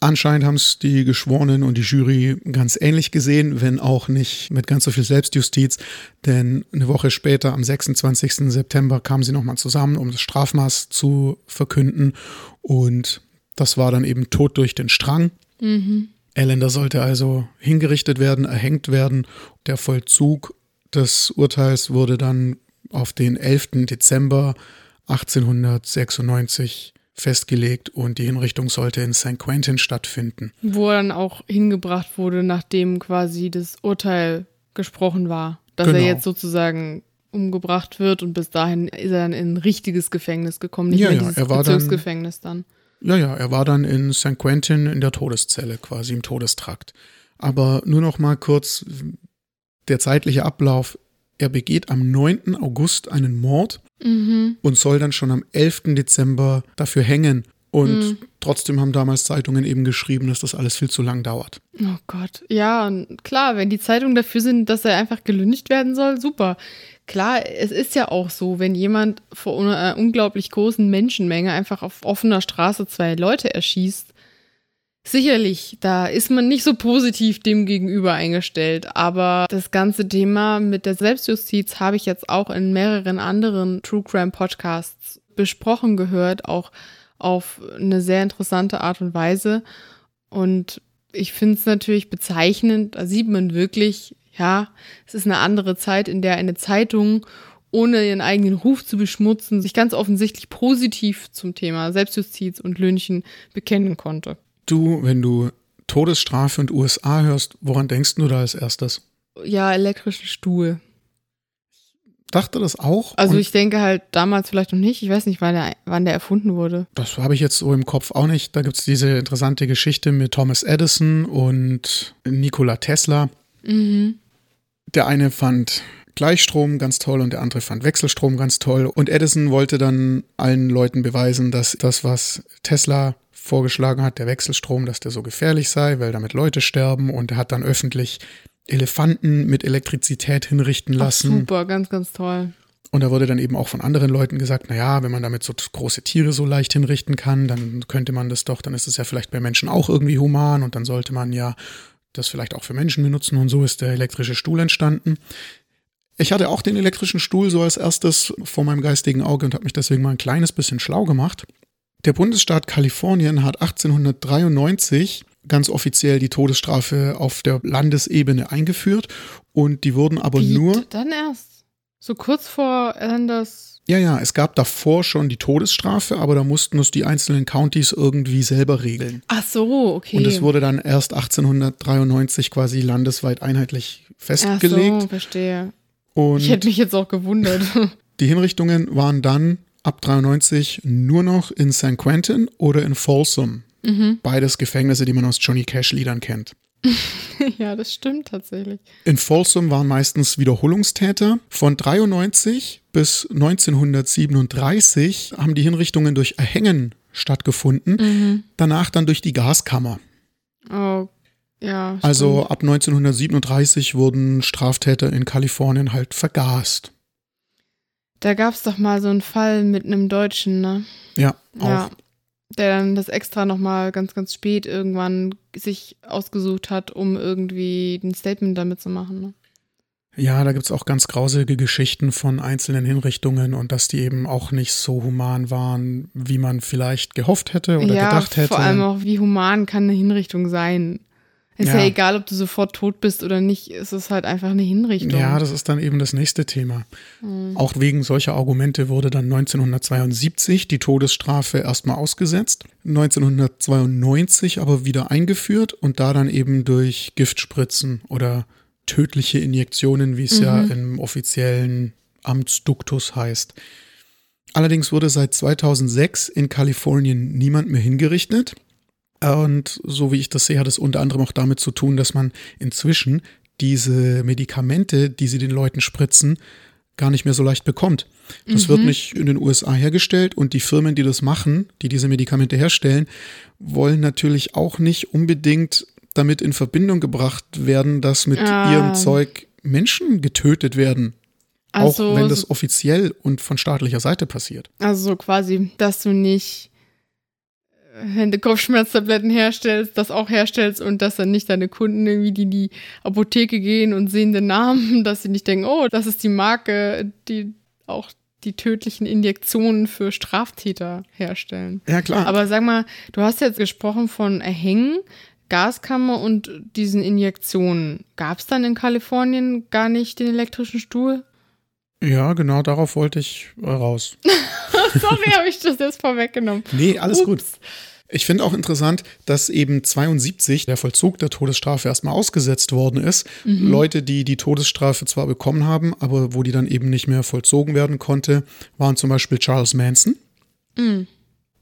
Anscheinend haben es die Geschworenen und die Jury ganz ähnlich gesehen, wenn auch nicht mit ganz so viel Selbstjustiz. Denn eine Woche später, am 26. September, kamen sie nochmal zusammen, um das Strafmaß zu verkünden. Und das war dann eben Tod durch den Strang. Mhm. Ellender sollte also hingerichtet werden, erhängt werden. Der Vollzug des Urteils wurde dann auf den 11. Dezember 1896 festgelegt und die Hinrichtung sollte in St. Quentin stattfinden. Wo er dann auch hingebracht wurde, nachdem quasi das Urteil gesprochen war, dass Genau. er jetzt sozusagen umgebracht wird und bis dahin ist er dann in ein richtiges Gefängnis gekommen, nicht Ja, mehr ja, dieses war dann- Bezirksgefängnis dann. Ja, ja, er war dann in St. Quentin in der Todeszelle, quasi im Todestrakt. Aber nur noch mal kurz der zeitliche Ablauf. Er begeht am 9. August einen Mord Mhm. und soll dann schon am 11. Dezember dafür hängen. Und Mhm. trotzdem haben damals Zeitungen eben geschrieben, dass das alles viel zu lang dauert. Oh Gott. Ja, und klar, wenn die Zeitungen dafür sind, dass er einfach gelüncht werden soll, super. Klar, es ist ja auch so, wenn jemand vor einer unglaublich großen Menschenmenge einfach auf offener Straße zwei Leute erschießt, sicherlich, da ist man nicht so positiv dem gegenüber eingestellt. Aber das ganze Thema mit der Selbstjustiz habe ich jetzt auch in mehreren anderen True Crime Podcasts besprochen gehört, auch auf eine sehr interessante Art und Weise. Und ich finde es natürlich bezeichnend, da sieht man wirklich, ja, es ist eine andere Zeit, in der eine Zeitung, ohne ihren eigenen Ruf zu beschmutzen, sich ganz offensichtlich positiv zum Thema Selbstjustiz und Lynchen bekennen konnte. Du, wenn du Todesstrafe und USA hörst, woran denkst du da als erstes? Ja, elektrischen Stuhl. Dachte das auch? Also ich denke halt damals vielleicht noch nicht. Ich weiß nicht, wann der, wann der erfunden wurde. Das habe ich jetzt so im Kopf auch nicht. Da gibt es diese interessante Geschichte mit Thomas Edison und Nikola Tesla. Mhm. Der eine fand Gleichstrom ganz toll und der andere fand Wechselstrom ganz toll. Und Edison wollte dann allen Leuten beweisen, dass das, was Tesla vorgeschlagen hat, der Wechselstrom, dass der so gefährlich sei, weil damit Leute sterben. Und er hat dann öffentlich Elefanten mit Elektrizität hinrichten Ach, lassen. super, ganz, ganz toll. Und da wurde dann eben auch von anderen Leuten gesagt, na ja, wenn man damit so große Tiere so leicht hinrichten kann, dann könnte man das doch, dann ist es ja vielleicht bei Menschen auch irgendwie human und dann sollte man ja das vielleicht auch für Menschen benutzen und so ist der elektrische Stuhl entstanden. Ich hatte auch den elektrischen Stuhl so als erstes vor meinem geistigen Auge und habe mich deswegen mal ein kleines bisschen schlau gemacht. Der Bundesstaat Kalifornien hat 1893 ganz offiziell die Todesstrafe auf der Landesebene eingeführt und die wurden aber Wie, nur Dann erst. So kurz vor Anders. Ja, ja, es gab davor schon die Todesstrafe, aber da mussten es die einzelnen Countys irgendwie selber regeln. Ach so, okay. Und es wurde dann erst 1893 quasi landesweit einheitlich Ach festgelegt. so, verstehe. Und Ich hätte mich jetzt auch gewundert. Die Hinrichtungen waren dann ab 93 nur noch in San Quentin oder in Folsom. Beides Gefängnisse, die man aus Johnny Cash-Liedern kennt. ja, das stimmt tatsächlich. In Folsom waren meistens Wiederholungstäter. Von 93 bis 1937 haben die Hinrichtungen durch Erhängen stattgefunden, danach dann durch die Gaskammer. Oh, ja. Also ab 1937 wurden Straftäter in Kalifornien halt vergast. Da gab es doch mal so einen Fall mit einem Deutschen, ne? Ja, auch. Ja. Der dann das extra nochmal ganz, ganz spät irgendwann sich ausgesucht hat, um irgendwie ein Statement damit zu machen. Ne? Ja, da gibt's auch ganz grauselige Geschichten von einzelnen Hinrichtungen und dass die eben auch nicht so human waren, wie man vielleicht gehofft hätte oder ja, gedacht hätte. vor allem auch, wie human kann eine Hinrichtung sein? Ist ja. Ja. egal, ob du sofort tot bist oder nicht, es ist halt einfach eine Hinrichtung. Ja, das ist dann eben das nächste Thema. Auch wegen solcher Argumente wurde dann 1972 die Todesstrafe erstmal ausgesetzt, 1992 aber wieder eingeführt und da dann eben durch Giftspritzen oder tödliche Injektionen, wie es ja im offiziellen Amtsduktus heißt. Allerdings wurde seit 2006 in Kalifornien niemand mehr hingerichtet. Und so wie ich das sehe, hat es unter anderem auch damit zu tun, dass man inzwischen diese Medikamente, die sie den Leuten spritzen, gar nicht mehr so leicht bekommt. Das wird nicht in den USA hergestellt und die Firmen, die das machen, die diese Medikamente herstellen, wollen natürlich auch nicht unbedingt damit in Verbindung gebracht werden, dass mit Ah. ihrem Zeug Menschen getötet werden. Also auch wenn das offiziell und von staatlicher Seite passiert. Also so quasi, dass du nicht, wenn du Kopfschmerztabletten herstellst, das auch herstellst und dass dann nicht deine Kunden irgendwie, die in die Apotheke gehen und sehen den Namen, dass sie nicht denken, oh, das ist die Marke, die auch die tödlichen Injektionen für Straftäter herstellen. Ja, klar. Aber sag mal, du hast jetzt gesprochen von Erhängen, Gaskammer und diesen Injektionen. Gab es dann in Kalifornien gar nicht den elektrischen Stuhl? Ja, genau darauf wollte ich äh, raus. Sorry, habe ich das jetzt vorweggenommen. Nee, alles Ups. gut. Ich finde auch interessant, dass eben 72 der Vollzug der Todesstrafe erstmal ausgesetzt worden ist. Leute, die die Todesstrafe zwar bekommen haben, aber wo die dann eben nicht mehr vollzogen werden konnte, waren zum Beispiel Charles Manson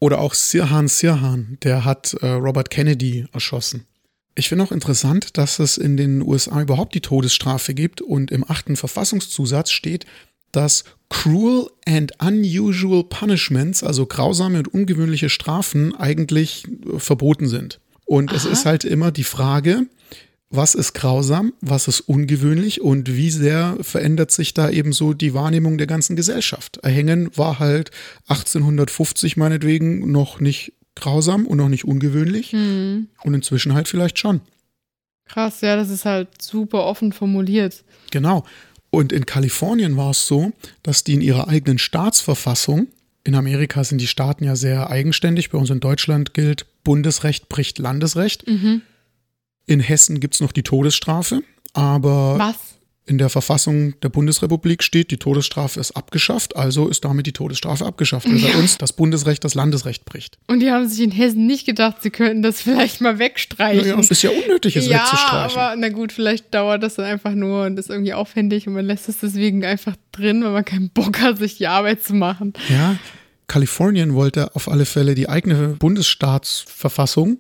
oder auch Sirhan Sirhan, der hat äh, Robert Kennedy erschossen. Ich finde auch interessant, dass es in den USA überhaupt die Todesstrafe gibt und im achten Verfassungszusatz steht, dass cruel and unusual punishments, also grausame und ungewöhnliche Strafen, eigentlich äh, verboten sind. Und es ist halt immer die Frage, was ist grausam, was ist ungewöhnlich und wie sehr verändert sich da eben so die Wahrnehmung der ganzen Gesellschaft. Erhängen war halt 1850 meinetwegen noch nicht grausam und noch nicht ungewöhnlich und inzwischen halt vielleicht schon. Krass, ja, das ist halt super offen formuliert. Genau. Und in Kalifornien war es so, dass die in ihrer eigenen Staatsverfassung, in Amerika sind die Staaten ja sehr eigenständig, bei uns in Deutschland gilt, Bundesrecht bricht Landesrecht. In Hessen gibt es noch die Todesstrafe, aber Was? In der Verfassung der Bundesrepublik steht, die Todesstrafe ist abgeschafft, also ist damit die Todesstrafe abgeschafft, weil bei uns das Bundesrecht das Landesrecht bricht. Und die haben sich in Hessen nicht gedacht, sie könnten das vielleicht mal wegstreichen. Ja, es ist ja unnötig, es ja, wegzustreichen. aber na gut, vielleicht dauert das dann einfach nur und ist irgendwie aufwendig und man lässt es deswegen einfach drin, weil man keinen Bock hat, sich die Arbeit zu machen. Ja, Kalifornien wollte auf alle Fälle die eigene Bundesstaatsverfassung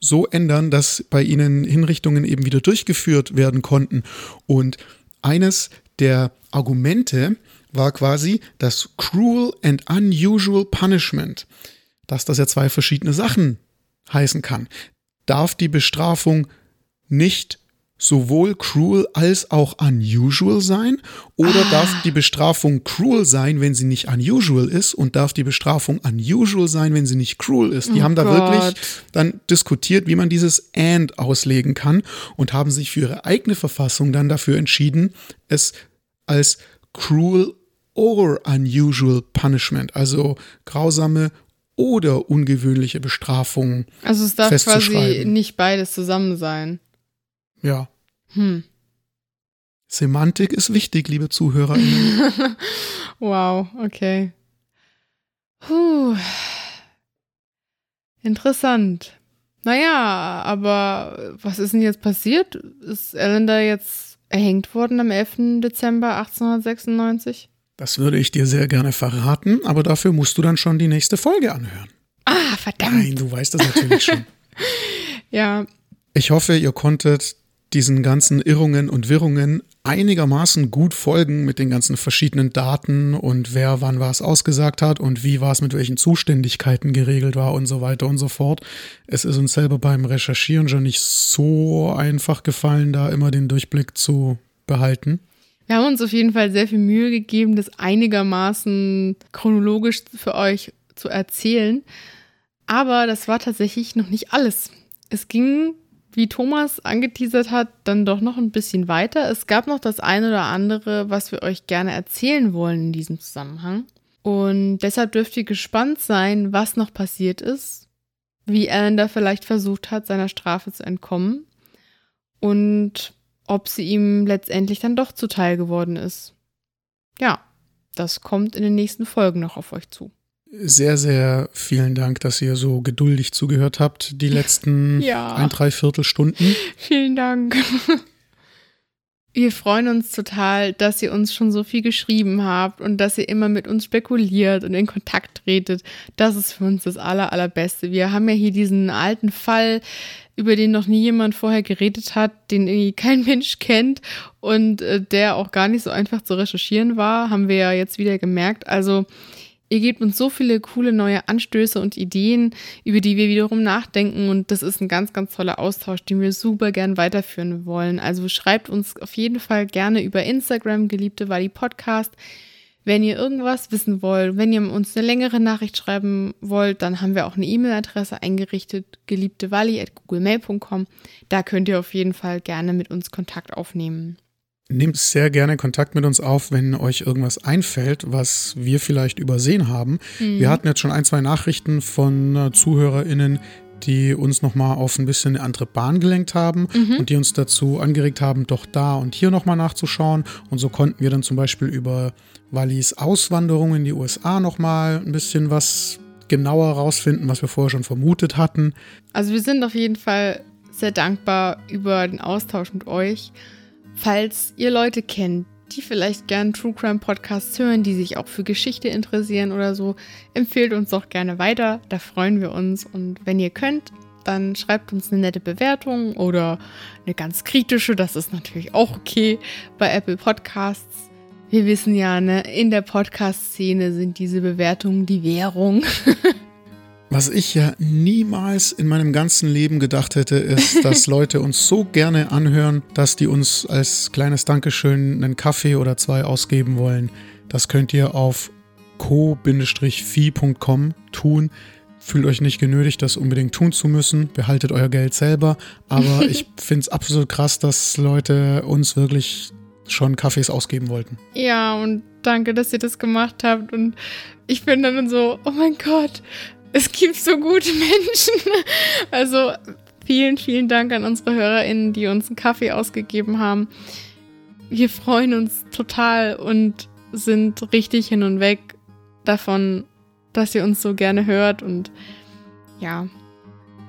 so ändern, dass bei ihnen Hinrichtungen eben wieder durchgeführt werden konnten. Und eines der Argumente war quasi das Cruel and Unusual Punishment, dass das ja zwei verschiedene Sachen heißen kann. Darf die Bestrafung nicht sowohl cruel als auch unusual sein? Oder darf die Bestrafung cruel sein, wenn sie nicht unusual ist? Und darf die Bestrafung unusual sein, wenn sie nicht cruel ist? Die Oh haben da Gott. wirklich dann diskutiert, wie man dieses and auslegen kann und haben sich für ihre eigene Verfassung dann dafür entschieden, es als cruel or unusual punishment, also grausame oder ungewöhnliche Bestrafung, Also es darf quasi nicht beides zusammen sein. Ja. Hm. Semantik ist wichtig, liebe ZuhörerInnen. Wow, okay. Puh. Interessant. Naja, aber was ist denn jetzt passiert? Ist Ellender jetzt erhängt worden am 11. Dezember 1896? Das würde ich dir sehr gerne verraten, aber dafür musst du dann schon die nächste Folge anhören. Ah, verdammt. Nein, du weißt das natürlich schon. Ja, Ich hoffe, ihr konntet diesen ganzen Irrungen und Wirrungen einigermaßen gut folgen mit den ganzen verschiedenen Daten und wer wann was ausgesagt hat und wie was mit welchen Zuständigkeiten geregelt war und so weiter und so fort. Es ist uns selber beim Recherchieren schon nicht so einfach gefallen, da immer den Durchblick zu behalten. wir haben uns auf jeden Fall sehr viel Mühe gegeben, das einigermaßen chronologisch für euch zu erzählen. Aber das war tatsächlich noch nicht alles. Es ging, wie Thomas angeteasert hat, dann doch noch ein bisschen weiter. Es gab noch das eine oder andere, was wir euch gerne erzählen wollen in diesem Zusammenhang. Und deshalb dürft ihr gespannt sein, was noch passiert ist, wie Alan da vielleicht versucht hat, seiner Strafe zu entkommen und ob sie ihm letztendlich dann doch zuteil geworden ist. Ja, das kommt in den nächsten Folgen noch auf euch zu. Sehr, sehr vielen Dank, dass ihr so geduldig zugehört habt, die letzten Ja. ein, dreiviertel Stunden. Vielen Dank. Wir freuen uns total, dass ihr uns schon so viel geschrieben habt und dass ihr immer mit uns spekuliert und in Kontakt tretet. Das ist für uns das aller, allerbeste. Wir haben ja hier diesen alten Fall, über den noch nie jemand vorher geredet hat, den irgendwie kein Mensch kennt und äh, der auch gar nicht so einfach zu recherchieren war, haben wir ja jetzt wieder gemerkt. Also Ihr gebt uns so viele coole neue Anstöße und Ideen, über die wir wiederum nachdenken und das ist ein ganz, ganz toller Austausch, den wir super gern weiterführen wollen. Also schreibt uns auf jeden Fall gerne über Instagram, geliebte Wally Podcast. Wenn ihr irgendwas wissen wollt, wenn ihr uns eine längere Nachricht schreiben wollt, dann haben wir auch eine E-Mail-Adresse eingerichtet, geliebtewalli.googlemail.com. Da könnt ihr auf jeden Fall gerne mit uns Kontakt aufnehmen. Nehmt sehr gerne Kontakt mit uns auf, wenn euch irgendwas einfällt, was wir vielleicht übersehen haben. Wir hatten jetzt schon ein, zwei Nachrichten von äh, ZuhörerInnen, die uns nochmal auf ein bisschen eine andere Bahn gelenkt haben und die uns dazu angeregt haben, doch da und hier nochmal nachzuschauen. Und so konnten wir dann zum Beispiel über Wallis Auswanderung in die USA nochmal ein bisschen was genauer rausfinden, was wir vorher schon vermutet hatten. Also wir sind auf jeden Fall sehr dankbar über den Austausch mit euch. Falls ihr Leute kennt, die vielleicht gern True Crime Podcasts hören, die sich auch für Geschichte interessieren oder so, empfehlt uns doch gerne weiter. Da freuen wir uns. Und wenn ihr könnt, dann schreibt uns eine nette Bewertung oder eine ganz kritische. Das ist natürlich auch okay bei Apple Podcasts. Wir wissen ja, ne, in der Podcast-Szene sind diese Bewertungen die Währung. Was ich ja niemals in meinem ganzen Leben gedacht hätte, ist, dass Leute uns so gerne anhören, dass die uns als kleines Dankeschön einen Kaffee oder zwei ausgeben wollen. Das könnt ihr auf co-fi.com tun. Fühlt euch nicht genötigt, das unbedingt tun zu müssen. Behaltet euer Geld selber. Aber ich finde es absolut krass, dass Leute uns wirklich schon Kaffees ausgeben wollten. Ja, und danke, dass ihr das gemacht habt. Und ich bin dann so, oh mein Gott, es gibt so gute Menschen. Also vielen, vielen Dank an unsere HörerInnen, die uns einen Kaffee ausgegeben haben. Wir freuen uns total und sind richtig hin und weg davon, dass ihr uns so gerne hört. Und ja,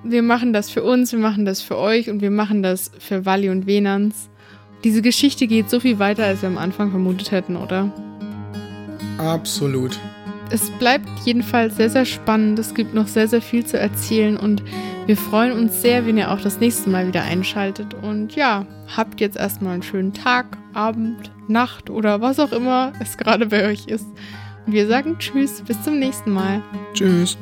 wir machen das für uns, wir machen das für euch und wir machen das für Wally und Venans. Diese Geschichte geht so viel weiter, als wir am Anfang vermutet hätten, oder? Absolut. Es bleibt jedenfalls sehr, sehr spannend. Es gibt noch sehr, sehr viel zu erzählen und wir freuen uns sehr, wenn ihr auch das nächste Mal wieder einschaltet. Und ja, habt jetzt erstmal einen schönen Tag, Abend, Nacht oder was auch immer es gerade bei euch ist. Und wir sagen Tschüss, bis zum nächsten Mal. Tschüss.